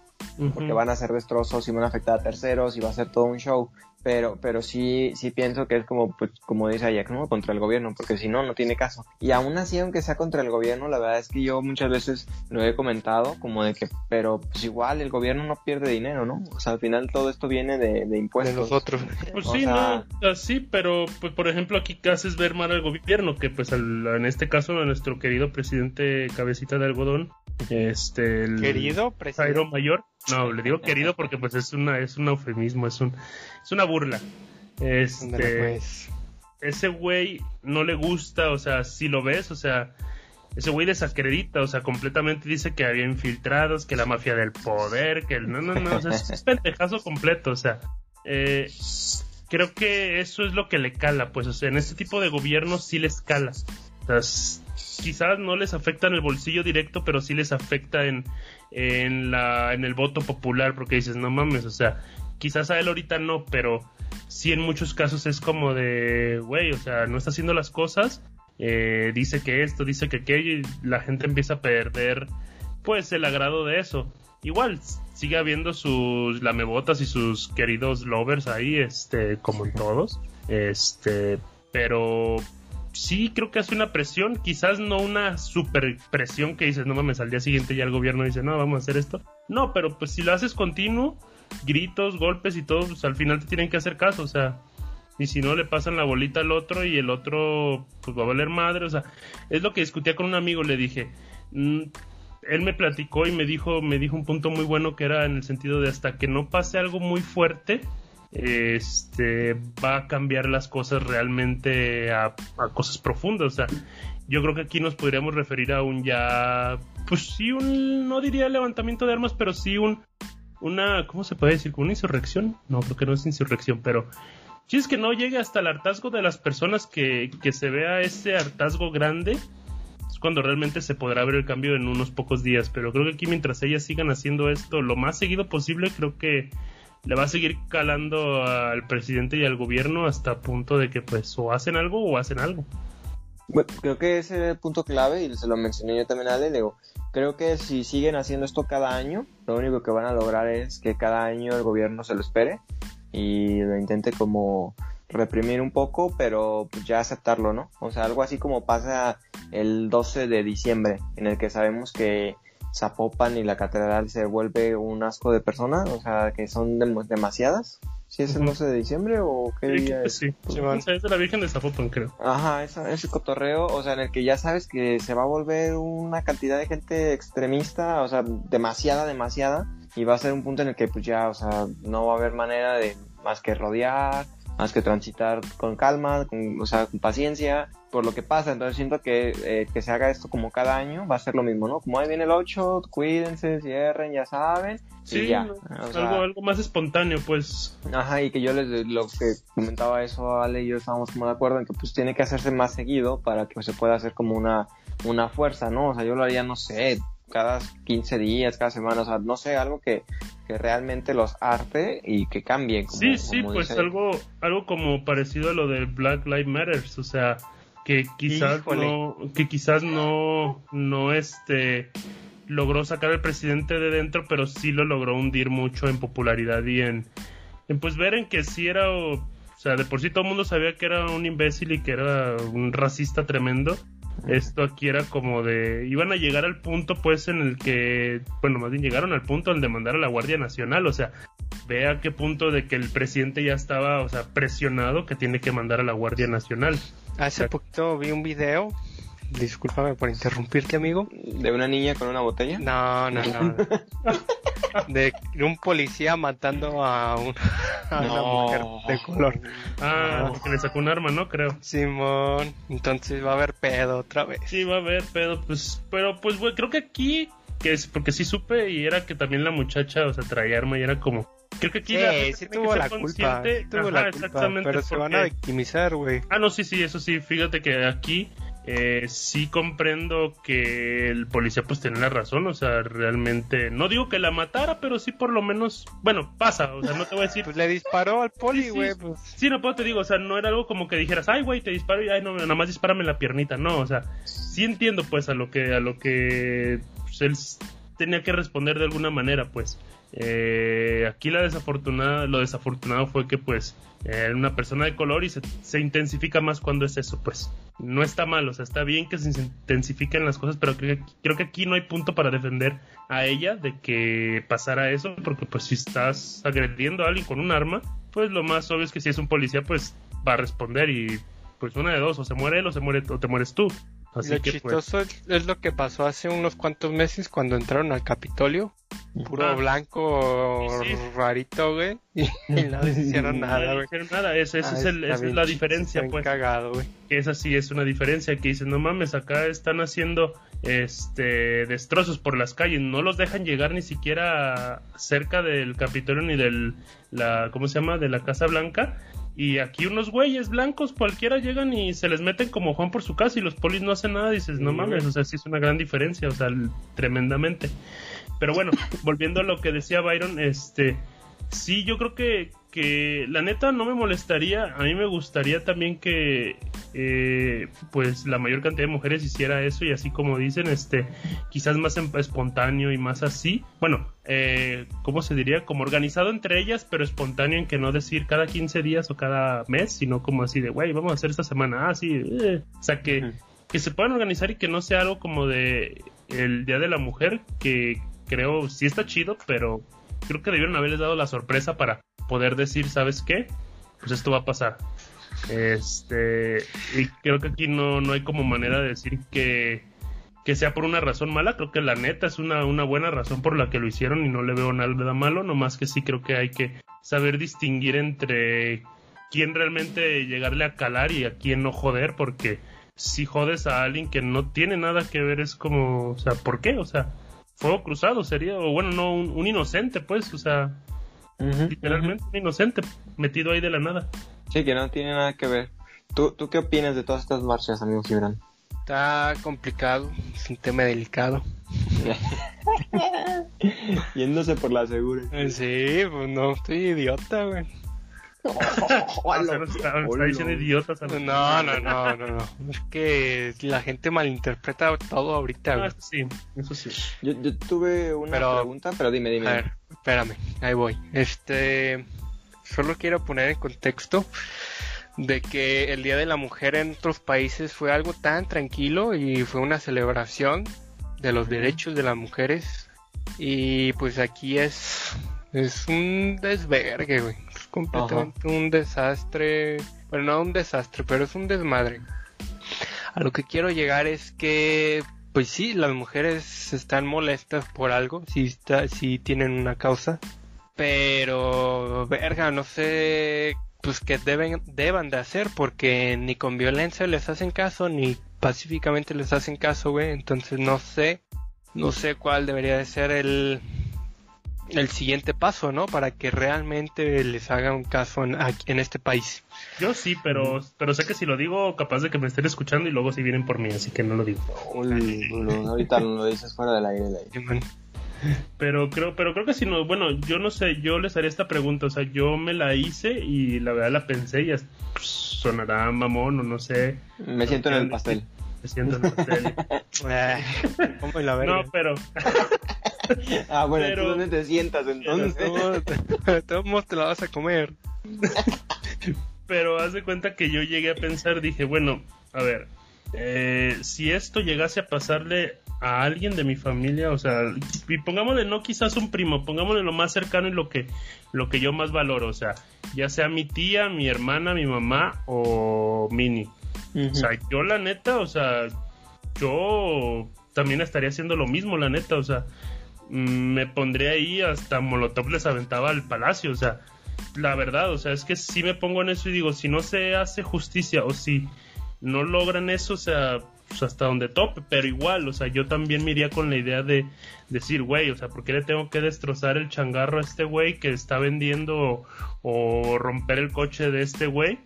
Porque van a hacer destrozos y van a afectar a terceros y va a ser todo un show. Pero, pero sí, sí pienso que es como, pues, como dice Ajax, ¿no? Contra el gobierno, porque si no, no tiene caso. Y aún así, aunque sea contra el gobierno, la verdad es que yo muchas veces lo he comentado, como de que, pero pues igual el gobierno no pierde dinero, ¿no? O sea, al final todo esto viene de, de De impuestos. nosotros. Pues O sí, sea- no, sí, pero pues por ejemplo aquí ¿qué haces ver mal al gobierno, que pues al- en este caso a nuestro querido presidente cabecita de algodón, este el Querido presidente. Mayor, no, le digo querido porque pues es una es un eufemismo, es un es una burla. Este, pues. ese güey no le gusta, o sea, si lo ves, o sea, ese güey desacredita, o sea, completamente dice que había infiltrados, que la mafia del poder, que el no, no, no, o sea, es, es pendejazo completo, o sea, eh, creo que eso es lo que le cala, pues, o sea, en este tipo de gobiernos sí les cala. O sea, quizás no les afecta en el bolsillo directo, pero sí les afecta en, en, la, en el voto popular, porque dices, no mames, o sea, quizás a él ahorita no, pero sí en muchos casos es como de, güey, o sea, no está haciendo las cosas, eh, dice que esto, dice que aquello, y la gente empieza a perder, pues, el agrado de eso. Igual, sigue habiendo sus lamebotas y sus queridos lovers ahí, este, como en todos, este, pero sí creo que hace una presión, quizás no una super presión que dices, no mames, al día siguiente ya el gobierno dice, no, vamos a hacer esto. No, pero pues si lo haces continuo, gritos, golpes y todo, pues al final te tienen que hacer caso, o sea, y si no le pasan la bolita al otro y el otro pues va a valer madre, o sea, es lo que discutía con un amigo, le dije, mm, él me platicó y me dijo, me dijo un punto muy bueno que era en el sentido de hasta que no pase algo muy fuerte, este va a cambiar las cosas realmente a, cosas profundas, o sea, yo creo que aquí nos podríamos referir a un ya, pues sí, un, no diría levantamiento de armas, pero sí un, una, ¿cómo se puede decir? ¿Una insurrección? No, creo que no es insurrección, pero si es que no llegue hasta el hartazgo de las personas que, que se vea ese hartazgo grande, es cuando realmente se podrá ver el cambio en unos pocos días. Pero creo que aquí mientras ellas sigan haciendo esto lo más seguido posible, creo que le va a seguir calando al presidente y al gobierno hasta punto de que pues o hacen algo o hacen algo. Creo que ese es el punto clave y se lo mencioné yo también a Ale, digo, creo que si siguen haciendo esto cada año, lo único que van a lograr es que cada año el gobierno se lo espere y lo intente como reprimir un poco, pero pues ya aceptarlo, ¿no? O sea, algo así como pasa el 12 de diciembre, en el que sabemos que Zapopan y la catedral se vuelve un asco de personas, o sea, que son demasiadas. ¿Si es el 12 de diciembre o qué día es? Sí, sí es de la Virgen de Zapopan, creo. Ajá, ese cotorreo, o sea, en el que ya sabes que se va a volver una cantidad de gente extremista, o sea, demasiada, demasiada, y va a ser un punto en el que pues ya, o sea, no va a haber manera de más que rodear, más que transitar con calma, con, o sea, con paciencia, por lo que pasa. Entonces siento que, eh, que se haga esto como cada año va a ser lo mismo, ¿no? Como ahí viene el 8, cuídense, cierren, ya saben. Sí, ya. algo, algo más espontáneo, pues. Ajá, y que yo les, lo que comentaba eso, Ale y yo estábamos como de acuerdo en que pues tiene que hacerse más seguido para que se pueda hacer como una, una fuerza, ¿no? O sea, yo lo haría, no sé, cada 15 días, cada semana, o sea, no sé, algo que, que realmente los arte y que cambie. Como, sí, sí, pues algo, algo como parecido a lo del Black Lives Matter, o sea, que quizás no, que quizás no, no este logró sacar al presidente de dentro, pero sí lo logró hundir mucho en popularidad y en, en pues ver en que sí era, o sea, de por sí todo el mundo sabía que era un imbécil y que era un racista tremendo. Esto aquí era como de iban a llegar al punto pues en el que bueno más bien llegaron al punto de mandar a la Guardia Nacional o sea ve a qué punto de que el presidente ya estaba o sea presionado que tiene que mandar a la Guardia Nacional hace poquito vi un video Discúlpame por interrumpirte, amigo. ¿De una niña con una botella? No, no, no. de un policía matando a, una mujer de color. Ah, porque le sacó un arma, ¿no? Creo. Simón, entonces va a haber pedo otra vez. Sí, va a haber pedo, pues, pero pues, güey, creo que aquí, que es porque sí supe y era que también la muchacha, o sea, traía arma y era como, Creo que aquí sí, la sí tuvo la culpa. tuvo la culpa, pero se van a victimizar, güey. Ah, no, sí, sí, eso sí. Fíjate que aquí eh, sí comprendo que el policía pues tiene la razón, o sea, realmente, no digo que la matara, pero sí por lo menos, bueno, pasa, o sea, no te voy a decir... pues le disparó al poli, güey. Sí, pues. sí, no puedo te digo, o sea, no era algo como que dijeras, ay, güey, te disparo y ay, no, nada más dispárame la piernita, no, o sea, sí entiendo pues a lo que, a lo que pues, él tenía que responder de alguna manera, pues. Eh, aquí la desafortunada, lo desafortunado fue que pues era una persona de color y se, se, intensifica más cuando es eso, pues no está mal, o sea, está bien que se intensifiquen las cosas, pero creo, creo que aquí no hay punto para defender a ella de que pasara eso, porque pues si estás agrediendo a alguien con un arma, pues lo más obvio es que si es un policía, pues va a responder y pues una de dos, o se muere él o se muere o te mueres tú. Así lo pues, chistoso es lo que pasó hace unos cuantos meses cuando entraron al Capitolio. Puro ah. blanco rarito, güey. Y no les hicieron nada, güey. No nada, esa es, la diferencia, pues. cagado, güey. Esa sí es una diferencia que dicen, no mames, acá están haciendo este destrozos por las calles, no los dejan llegar ni siquiera cerca del Capitolio ni del la ¿cómo se llama? de la Casa Blanca Y aquí unos güeyes blancos cualquiera llegan y se les meten como Juan por su casa y los polis no hacen nada. dices, no mames, o sea, sí es una gran diferencia, o sea, tremendamente. Pero bueno, volviendo a lo que decía Byron, este, sí, yo creo que, que la neta no me molestaría. A mí me gustaría también que, eh, pues, la mayor cantidad de mujeres hiciera eso y así como dicen, este, quizás más em, espontáneo y más así. Bueno, eh, ¿cómo se diría? Como organizado entre ellas, pero espontáneo en que no decir cada 15 días o cada mes, sino como así de, güey, vamos a hacer esta semana, ah, sí, eh". o sea, que, que se puedan organizar y que no sea algo como de el Día de la Mujer, que creo sí está chido, pero creo que debieron haberles dado la sorpresa para poder decir, ¿sabes qué? Pues esto va a pasar. Este, y creo que aquí no, no hay como manera de decir que, que sea por una razón mala, creo que la neta es una, una buena razón por la que lo hicieron y no le veo nada malo, nomás que sí creo que hay que saber distinguir entre quién realmente llegarle a calar y a quién no joder, porque si jodes a alguien que no tiene nada que ver es como, o sea, ¿por qué? O sea, fuego cruzado sería, o bueno, no, un, inocente, pues, o sea, literalmente un inocente metido ahí de la nada. Sí, que no tiene nada que ver. ¿Tú, tú qué opinas de todas estas marchas, amigo Gibran? Está complicado, es un tema delicado. Yéndose por la segura. Sí, pues no, estoy idiota, güey. No, no, no, no, no. Es que la gente malinterpreta todo ahorita, ah, sí, eso sí. Yo, tuve una pregunta, pero dime, dime. A ver, espérame, ahí voy. Este, solo quiero poner en contexto de que el Día de la Mujer en otros países fue algo tan tranquilo y fue una celebración de los derechos de las mujeres y pues aquí es es un desvergue, güey completamente un desastre. Bueno, no un desastre, pero es un desmadre. A lo que quiero llegar es que, pues sí, las mujeres están molestas por algo, si, está, si tienen una causa. Pero, verga, no sé, pues que deben, deban de hacer, porque ni con violencia les hacen caso, ni pacíficamente les hacen caso, güey. Entonces no sé, no sé cuál debería de ser el, el siguiente paso, ¿no? Para que realmente les haga un caso en, en este país. Yo sí, pero, pero sé que si lo digo, capaz de que me estén escuchando y luego si vienen por mí, así que no lo digo. ahorita lo dices fuera del aire. Pero creo, pero creo que si no, bueno, yo no sé, yo les haría esta pregunta, o sea, yo me la hice y la verdad la pensé y pues, sonará mamón o no sé. Me siento en el pastel. Me siento en el pastel. ¿Cómo la verga? No, pero ah, bueno, pero... ¿tú dónde te sientas entonces? Todos te la vas a comer. pero haz de cuenta que yo llegué a pensar, dije, bueno, a ver, eh, si esto llegase a pasarle a alguien de mi familia, o sea, y pongámosle no quizás un primo, pongámosle lo más cercano y lo que, lo que yo más valoro, o sea, ya sea mi tía, mi hermana, mi mamá o Mini. O sea, yo la neta, o sea, yo también estaría haciendo lo mismo, la neta, o sea, Mm, me pondré ahí hasta Molotov les aventaba al palacio, o sea, la verdad, o sea, es que si me pongo en eso y digo, si no se hace justicia o si no logran eso, o sea, pues hasta donde tope, pero igual, o sea, yo también me iría con la idea de decir, güey, o sea, ¿por qué le tengo que destrozar el changarro a este güey que está vendiendo o, romper el coche de este güey?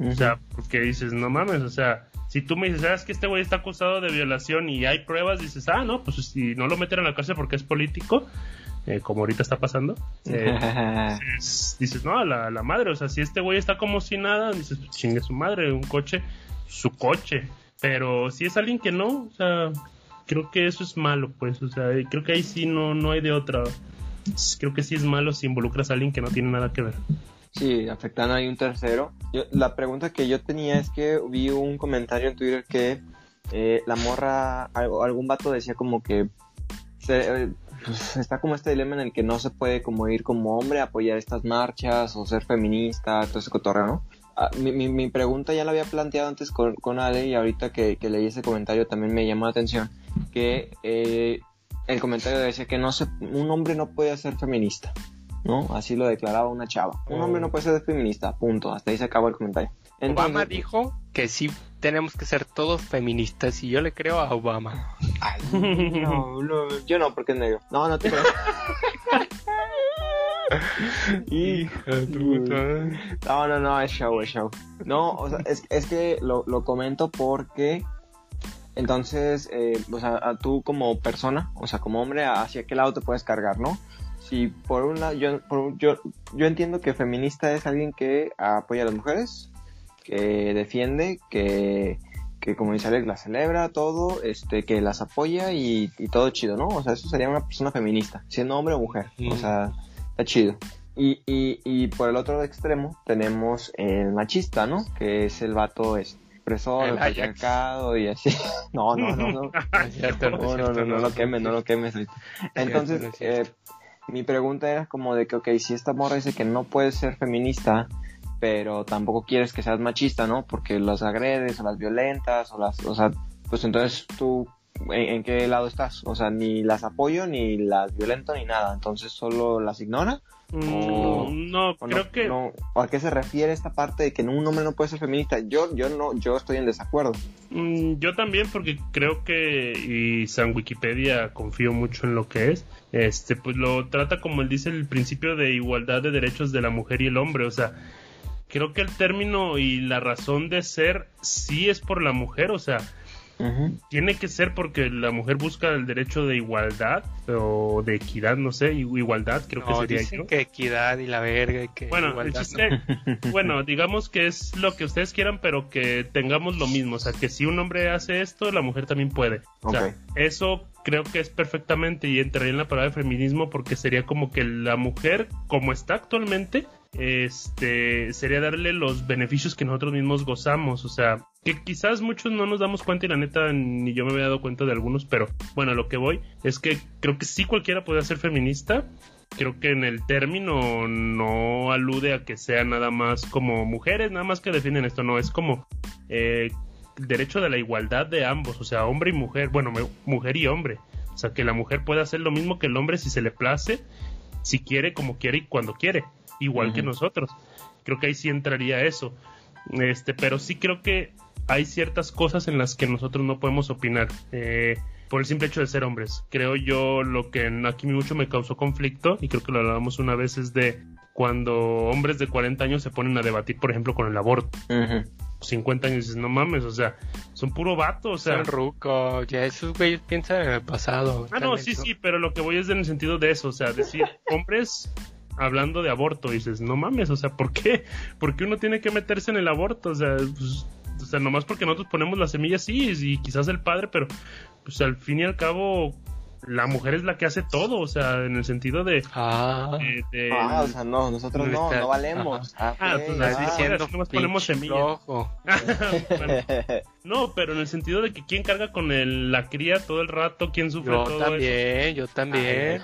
O sea, porque dices, no mames, o sea, si tú me dices, ¿sabes que este güey está acusado de violación y hay pruebas? Dices, ah, no, pues si no lo meten en la cárcel porque es político, eh, como ahorita está pasando, eh, dices, no, la, la madre, o sea, si este güey está como si nada, dices, pues chingue su madre, un coche, su coche. Pero si es alguien que no, o sea, creo que eso es malo, pues, o sea, creo que ahí sí no, no hay de otra. Creo que sí es malo si involucras a alguien que no tiene nada que ver. Sí, afectando ahí un tercero. la pregunta que yo tenía es que vi un comentario en Twitter que eh, la morra, algún vato decía como que eh, pues, está como este dilema en el que no se puede como ir como hombre a apoyar estas marchas o ser feminista, todo ese cotorreo, ¿no? Ah, mi, mi, pregunta ya la había planteado antes con, con Ale y ahorita que, que, leí ese comentario también me llamó la atención que eh, el comentario decía que no se, un hombre no puede ser feminista. ¿No? Así lo declaraba una chava. Un hombre no puede ser feminista, punto. Hasta ahí se acabó el comentario. Obama dijo que sí tenemos que ser todos feministas y yo le creo a Obama. no, yo no, porque es negro. No, no te creo. No, no, no, es show, es show. No, o sea, es, es que lo, lo comento porque entonces, eh, o sea, tú como persona, o sea, como hombre, ¿hacia qué lado te puedes cargar, no? Si por un lado, yo, yo, yo entiendo que feminista es alguien que apoya a las mujeres, que defiende, que, que como dice Alex, la celebra, todo, este, que las apoya y, y todo chido, ¿no? O sea, eso sería una persona feminista, siendo hombre o mujer, o sea, está chido. Y, y, y por el otro extremo tenemos el machista, ¿no? Que es el vato expresor, el, mercado y así. No, no, no, no. No, no, no, no lo quemes, no lo quemes. Entonces, eh, mi pregunta era como de que, ok, si esta morra dice que no puedes ser feminista, pero tampoco quieres que seas machista, ¿no? Porque las agredes o las violentas o las, o sea, pues entonces tú, ¿en, qué lado estás? O sea, ni las apoyo, ni las violento, ni nada. Entonces solo las ignora. Mm, no, creo que. ¿A qué se refiere esta parte de que un hombre no puede ser feminista? Yo, yo no, yo estoy en desacuerdo. Mm, yo también, porque creo que, y San Wikipedia confío mucho en lo que es, este, pues lo trata como él dice el principio de igualdad de derechos de la mujer y el hombre, o sea, creo que el término y la razón de ser sí es por la mujer, o sea, tiene que ser porque la mujer busca el derecho de igualdad o de equidad, no sé, igualdad creo que sería dicen que equidad y la verga y que bueno, bueno, digamos que es lo que ustedes quieran, pero que tengamos lo mismo, o sea, que si un hombre hace esto, la mujer también puede. O sea, eso creo que es perfectamente y entraría en la palabra de feminismo porque sería como que la mujer como está actualmente este sería darle los beneficios que nosotros mismos gozamos, o sea, que quizás muchos no nos damos cuenta y la neta ni yo me había dado cuenta de algunos, pero bueno, lo que voy es que creo que sí cualquiera puede ser feminista, creo que en el término no alude a que sea nada más como mujeres, nada más que defienden esto, no, es como eh, derecho de la igualdad de ambos, o sea, hombre y mujer, bueno, mujer y hombre, o sea, que la mujer puede hacer lo mismo que el hombre si se le place, si quiere, como quiere y cuando quiere igual que nosotros. Creo que ahí sí entraría eso. Este, pero sí creo que hay ciertas cosas en las que nosotros no podemos opinar. Eh, por el simple hecho de ser hombres. Creo yo lo que aquí mucho me causó conflicto, y creo que lo hablábamos una vez, es de cuando hombres de 40 años se ponen a debatir, por ejemplo, con el aborto. 50 años y dices, no mames, o sea, son puro vato, o sea. Son ruco, ya esos güeyes piensan en el pasado. Ah, no, sí, sí, pero lo que voy es en el sentido de eso, o sea, decir, hombres hablando de aborto. dices, no mames, o sea, ¿por qué? ¿Por qué uno tiene que meterse en el aborto? O sea, pues, o nomás porque nosotros ponemos la semilla, sí, y quizás el padre, pero pues al fin y al cabo, la mujer es la que hace todo, o sea, en el sentido de... Ah, ah o sea, no, nosotros no, no valemos. Ah, ah pues diciendo, nos ponemos semilla. no, pero en el sentido de que quién carga con el, la cría todo el rato, quién sufre yo todo también, Yo también,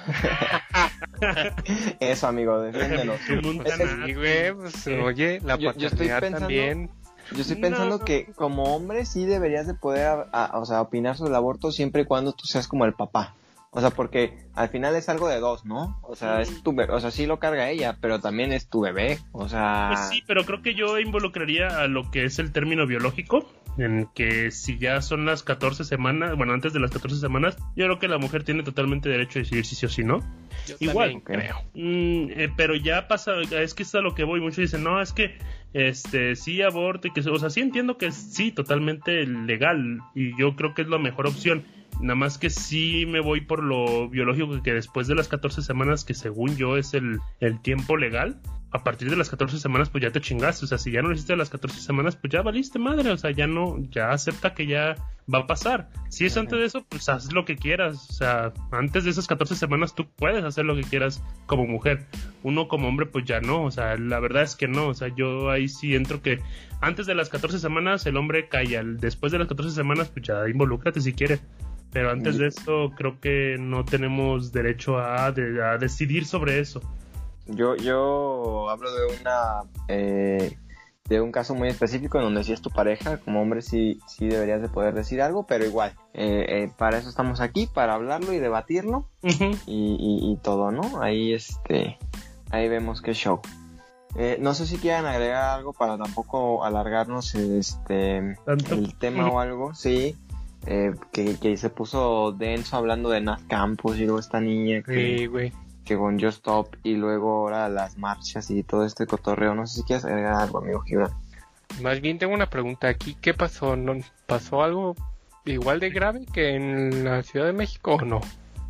eso, amigo, defiéndelo. pues, oye, la yo, yo estoy pensando... también... Yo estoy pensando que como hombre sí deberías de poder, o sea, opinar sobre el aborto siempre y cuando tú seas como el papá. O sea, porque al final es algo de dos, ¿no? O sea, es tu bebé, o sea, sí lo carga ella, pero también es tu bebé, o sea... Pues sí, pero creo que yo involucraría a lo que es el término biológico, en que si ya son las 14 semanas, bueno, antes de las 14 semanas, yo creo que la mujer tiene totalmente derecho a decidir si sí o si no. Igual, creo. Mm, eh, pero ya pasa, es que es a lo que voy, muchos dicen, no, es que este sí aborto y que, o sea, sí entiendo que es sí totalmente legal y yo creo que es la mejor opción Nada más que sí me voy por lo biológico, que después de las 14 semanas, que según yo es el, el tiempo legal, a partir de las 14 semanas pues ya te chingaste, o sea, si ya no lo hiciste las 14 semanas pues ya valiste madre, o sea, ya no, ya acepta que ya va a pasar. Si es antes de eso, pues haz lo que quieras, o sea, antes de esas 14 semanas tú puedes hacer lo que quieras como mujer, uno como hombre pues ya no, o sea, la verdad es que no, o sea, yo ahí sí entro que antes de las 14 semanas el hombre calla, después de las 14 semanas pues ya involúcrate si quieres. Pero antes de eso creo que no tenemos derecho a, decidir sobre eso. Yo, yo hablo de una eh, de un caso muy específico en donde si es tu pareja, como hombre sí, sí deberías de poder decir algo, pero igual, eh, eh, para eso estamos aquí, para hablarlo y debatirlo y, todo, ¿no? Ahí este, ahí vemos qué show. no sé si quieran agregar algo para tampoco alargarnos este el tema o algo, sí. Eh, que, se puso denso hablando de Nat Campos y luego esta niña que, que con Just Stop y luego ahora las marchas y todo este cotorreo. No sé si quieres agregar algo, amigo Gibran. Más bien tengo una pregunta aquí. ¿Qué pasó? ¿No ¿Pasó algo igual de grave que en la Ciudad de México o no?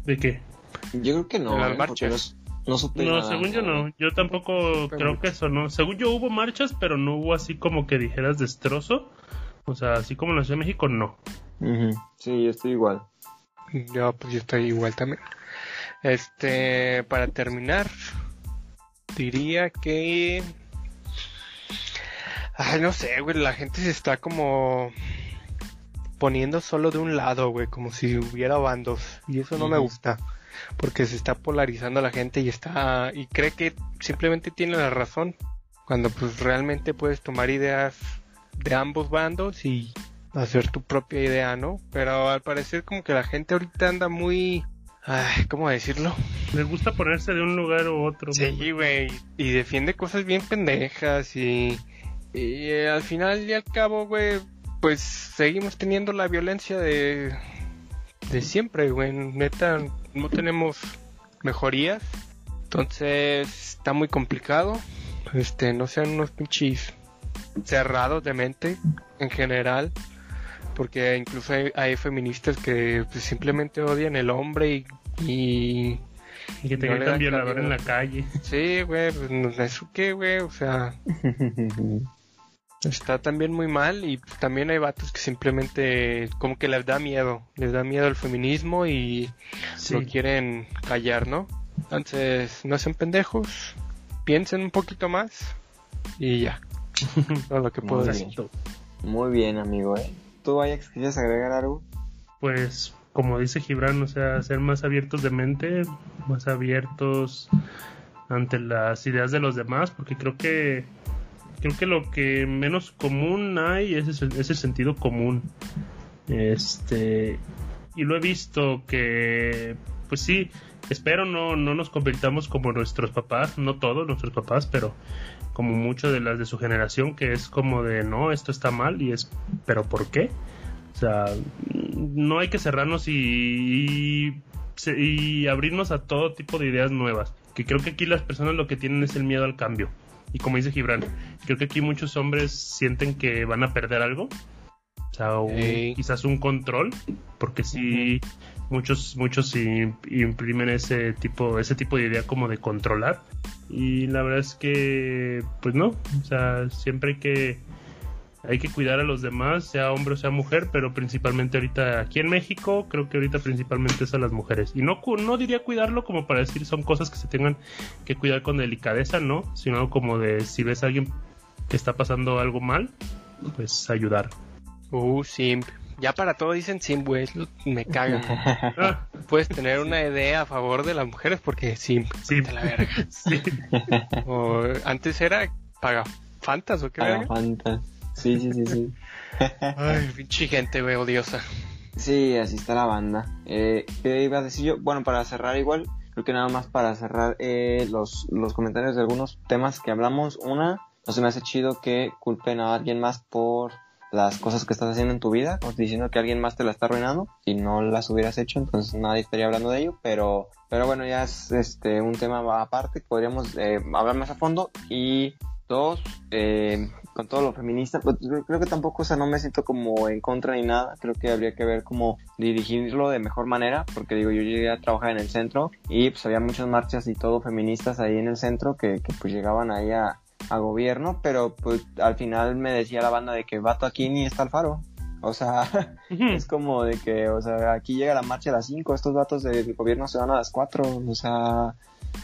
¿De qué? Yo creo que no. Las ¿eh? Marchas. No, no supe No, nada. según yo no. Yo tampoco creo mucho. que eso no. Según yo hubo marchas, pero no hubo así como que dijeras destrozo. O sea, así como en la Ciudad de México, no. Ujú. Sí, yo estoy igual. Yo, pues yo estoy igual también. Este, para terminar, diría que. Ay, no sé, güey, la gente se está como poniendo solo de un lado, güey, como si hubiera bandos. Y eso no me gusta, porque se está polarizando la gente y está. y cree que simplemente tiene la razón, cuando pues realmente puedes tomar ideas de ambos bandos y hacer tu propia idea, ¿no? Pero al parecer como que la gente ahorita anda muy... Ay, ¿cómo decirlo? Les gusta ponerse de un lugar u otro. Sí, güey, y defiende cosas bien pendejas y... Y eh, al final y al cabo, güey, pues seguimos teniendo la violencia de... De siempre, güey. Neta, no tenemos mejorías. Entonces, está muy complicado. Este, no sean unos pinches cerrados de mente en general. Porque incluso hay, hay feministas que pues, simplemente odian el hombre y, y Y que te No gritan violador en la calle. Sí, güey, pues no ¿eso qué, güey? O sea, está también muy mal y pues, también hay vatos que simplemente como que les da miedo, les da miedo el feminismo y Sí. lo quieren callar, ¿no? Entonces, no sean pendejos, piensen un poquito más y ya. Todo lo que puedo Muy decir. bien. Muy bien, amigo, ¿eh? ¿Tú, quieres agregar algo? Pues, como dice Gibran, o sea, ser más abiertos de mente, más abiertos ante las ideas de los demás, porque creo que creo que lo que menos común hay es ese, ese sentido común. Este, y lo he visto que, pues sí, espero no, no nos convirtamos como nuestros papás, no todos nuestros papás, pero como mucho de las de su generación, que es como de, no, esto está mal, y es, pero ¿por qué? O sea, no hay que cerrarnos y, y, y abrirnos a todo tipo de ideas nuevas. Que creo que aquí las personas lo que tienen es el miedo al cambio. Y como dice Gibran, creo que aquí muchos hombres sienten que van a perder algo. Sea, un- quizás un control. Porque sí, muchos, muchos im- imprimen ese tipo, ese tipo de idea como de controlar. Y la verdad es que, pues no. O sea, siempre hay que hay que cuidar a los demás, sea hombre o sea mujer, pero principalmente ahorita aquí en México, creo que ahorita principalmente es a las mujeres. Y no, no diría cuidarlo como para decir son cosas que se tengan que cuidar con delicadeza, ¿no? Sino como de si ves a alguien que está pasando algo mal, pues ayudar. Uh, simp. Ya para todo dicen simp, güey, me caga. Puedes tener una idea a favor de las mujeres porque simp. sí. De la verga. Sí. O antes era paga fantas o qué verga. Fanta. Sí, sí, sí, sí. Ay, pinche gente, güey, odiosa. Sí, así está la banda. Eh, ¿Qué iba a decir yo? Bueno, para cerrar igual, creo que nada más para cerrar eh, los, los comentarios de algunos temas que hablamos. Una, no se me hace chido que culpen a alguien más por las cosas que estás haciendo en tu vida, o diciendo que alguien más te la está arruinando, si no las hubieras hecho, entonces nadie estaría hablando de ello, pero, pero bueno, ya es este un tema aparte, podríamos eh, hablar más a fondo y dos, eh, con todo lo feminista, pues, creo creo que tampoco, o sea, no me siento como en contra ni nada, creo que habría que ver cómo dirigirlo de mejor manera, porque digo, yo llegué a trabajar en el centro y pues había muchas marchas y todo feministas ahí en el centro que, que pues llegaban ahí a, a gobierno, pero pues al final me decía la banda de que vato aquí ni está el faro. O sea, es como de que, o sea, aquí llega la marcha a las 5, estos vatos del gobierno se van a las 4, o sea,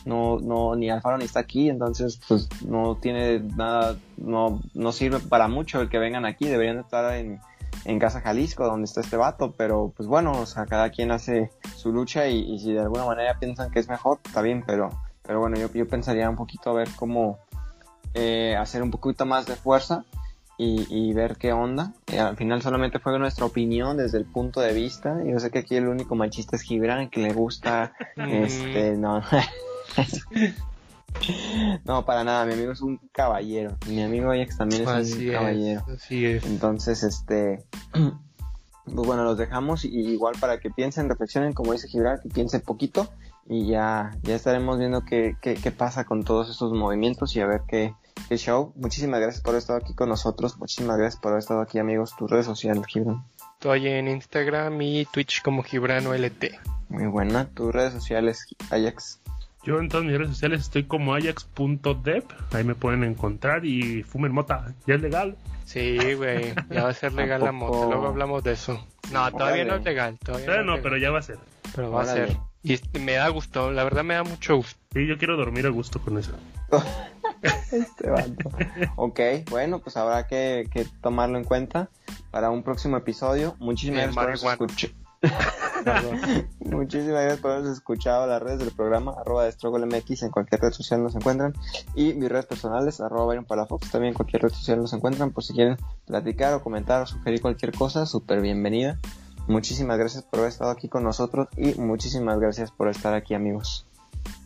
no, no, ni Alfaro ni está aquí, entonces pues no tiene nada, no, no sirve para mucho el que vengan aquí, deberían de estar en, en Casa Jalisco, donde está este vato, pero pues bueno, o sea, cada quien hace su lucha y, y si de alguna manera piensan que es mejor, está bien, pero, pero bueno, yo, yo pensaría un poquito a ver cómo eh, hacer un poquito más de fuerza y, y ver qué onda. Eh, al final solamente fue nuestra opinión desde el punto de vista. Yo sé que aquí el único machista es Gibran, que le gusta este, no. no, para nada, mi amigo es un caballero. Mi amigo Ajax también es Así un caballero. así es. Entonces, este, pues bueno, los dejamos y igual para que piensen, reflexionen, como dice Gibran, que piensen poquito y ya, ya estaremos viendo qué, qué, qué pasa con todos estos movimientos y a ver qué, qué show. Muchísimas gracias por haber estado aquí con nosotros. Muchísimas gracias por haber estado aquí, amigos. Tus redes sociales, Gibran. Estoy en Instagram y Twitch como Gibrano LT. Muy buena. Tus redes sociales, Ajax. Yo en todas mis redes sociales estoy como ajax.dev. Ahí me pueden encontrar y fumen mota. Ya es legal. Sí, güey. Ya va a ser legal la moto. Luego hablamos de eso. No, todavía no es legal. Todavía Pero no, pero ya va a ser. pero va a ser. Y este- me da gusto. La verdad me da mucho gusto. Sí, yo quiero dormir a gusto con eso. Este vato. ok, bueno, pues habrá que, que tomarlo en cuenta para un próximo episodio. Muchísimas gracias por Muchísimas gracias por habernos escuchado las redes del programa, arroba de Struggle MX, en cualquier red social nos encuentran. Y mis redes personales, arroba Byron Palafox, también en cualquier red social nos encuentran. Por si quieren platicar o comentar o sugerir cualquier cosa, súper bienvenida. Muchísimas gracias por haber estado aquí con nosotros y muchísimas gracias por estar aquí, amigos.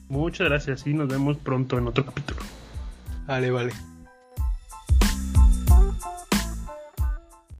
Muchas gracias y nos vemos pronto en otro capítulo. Vale, vale.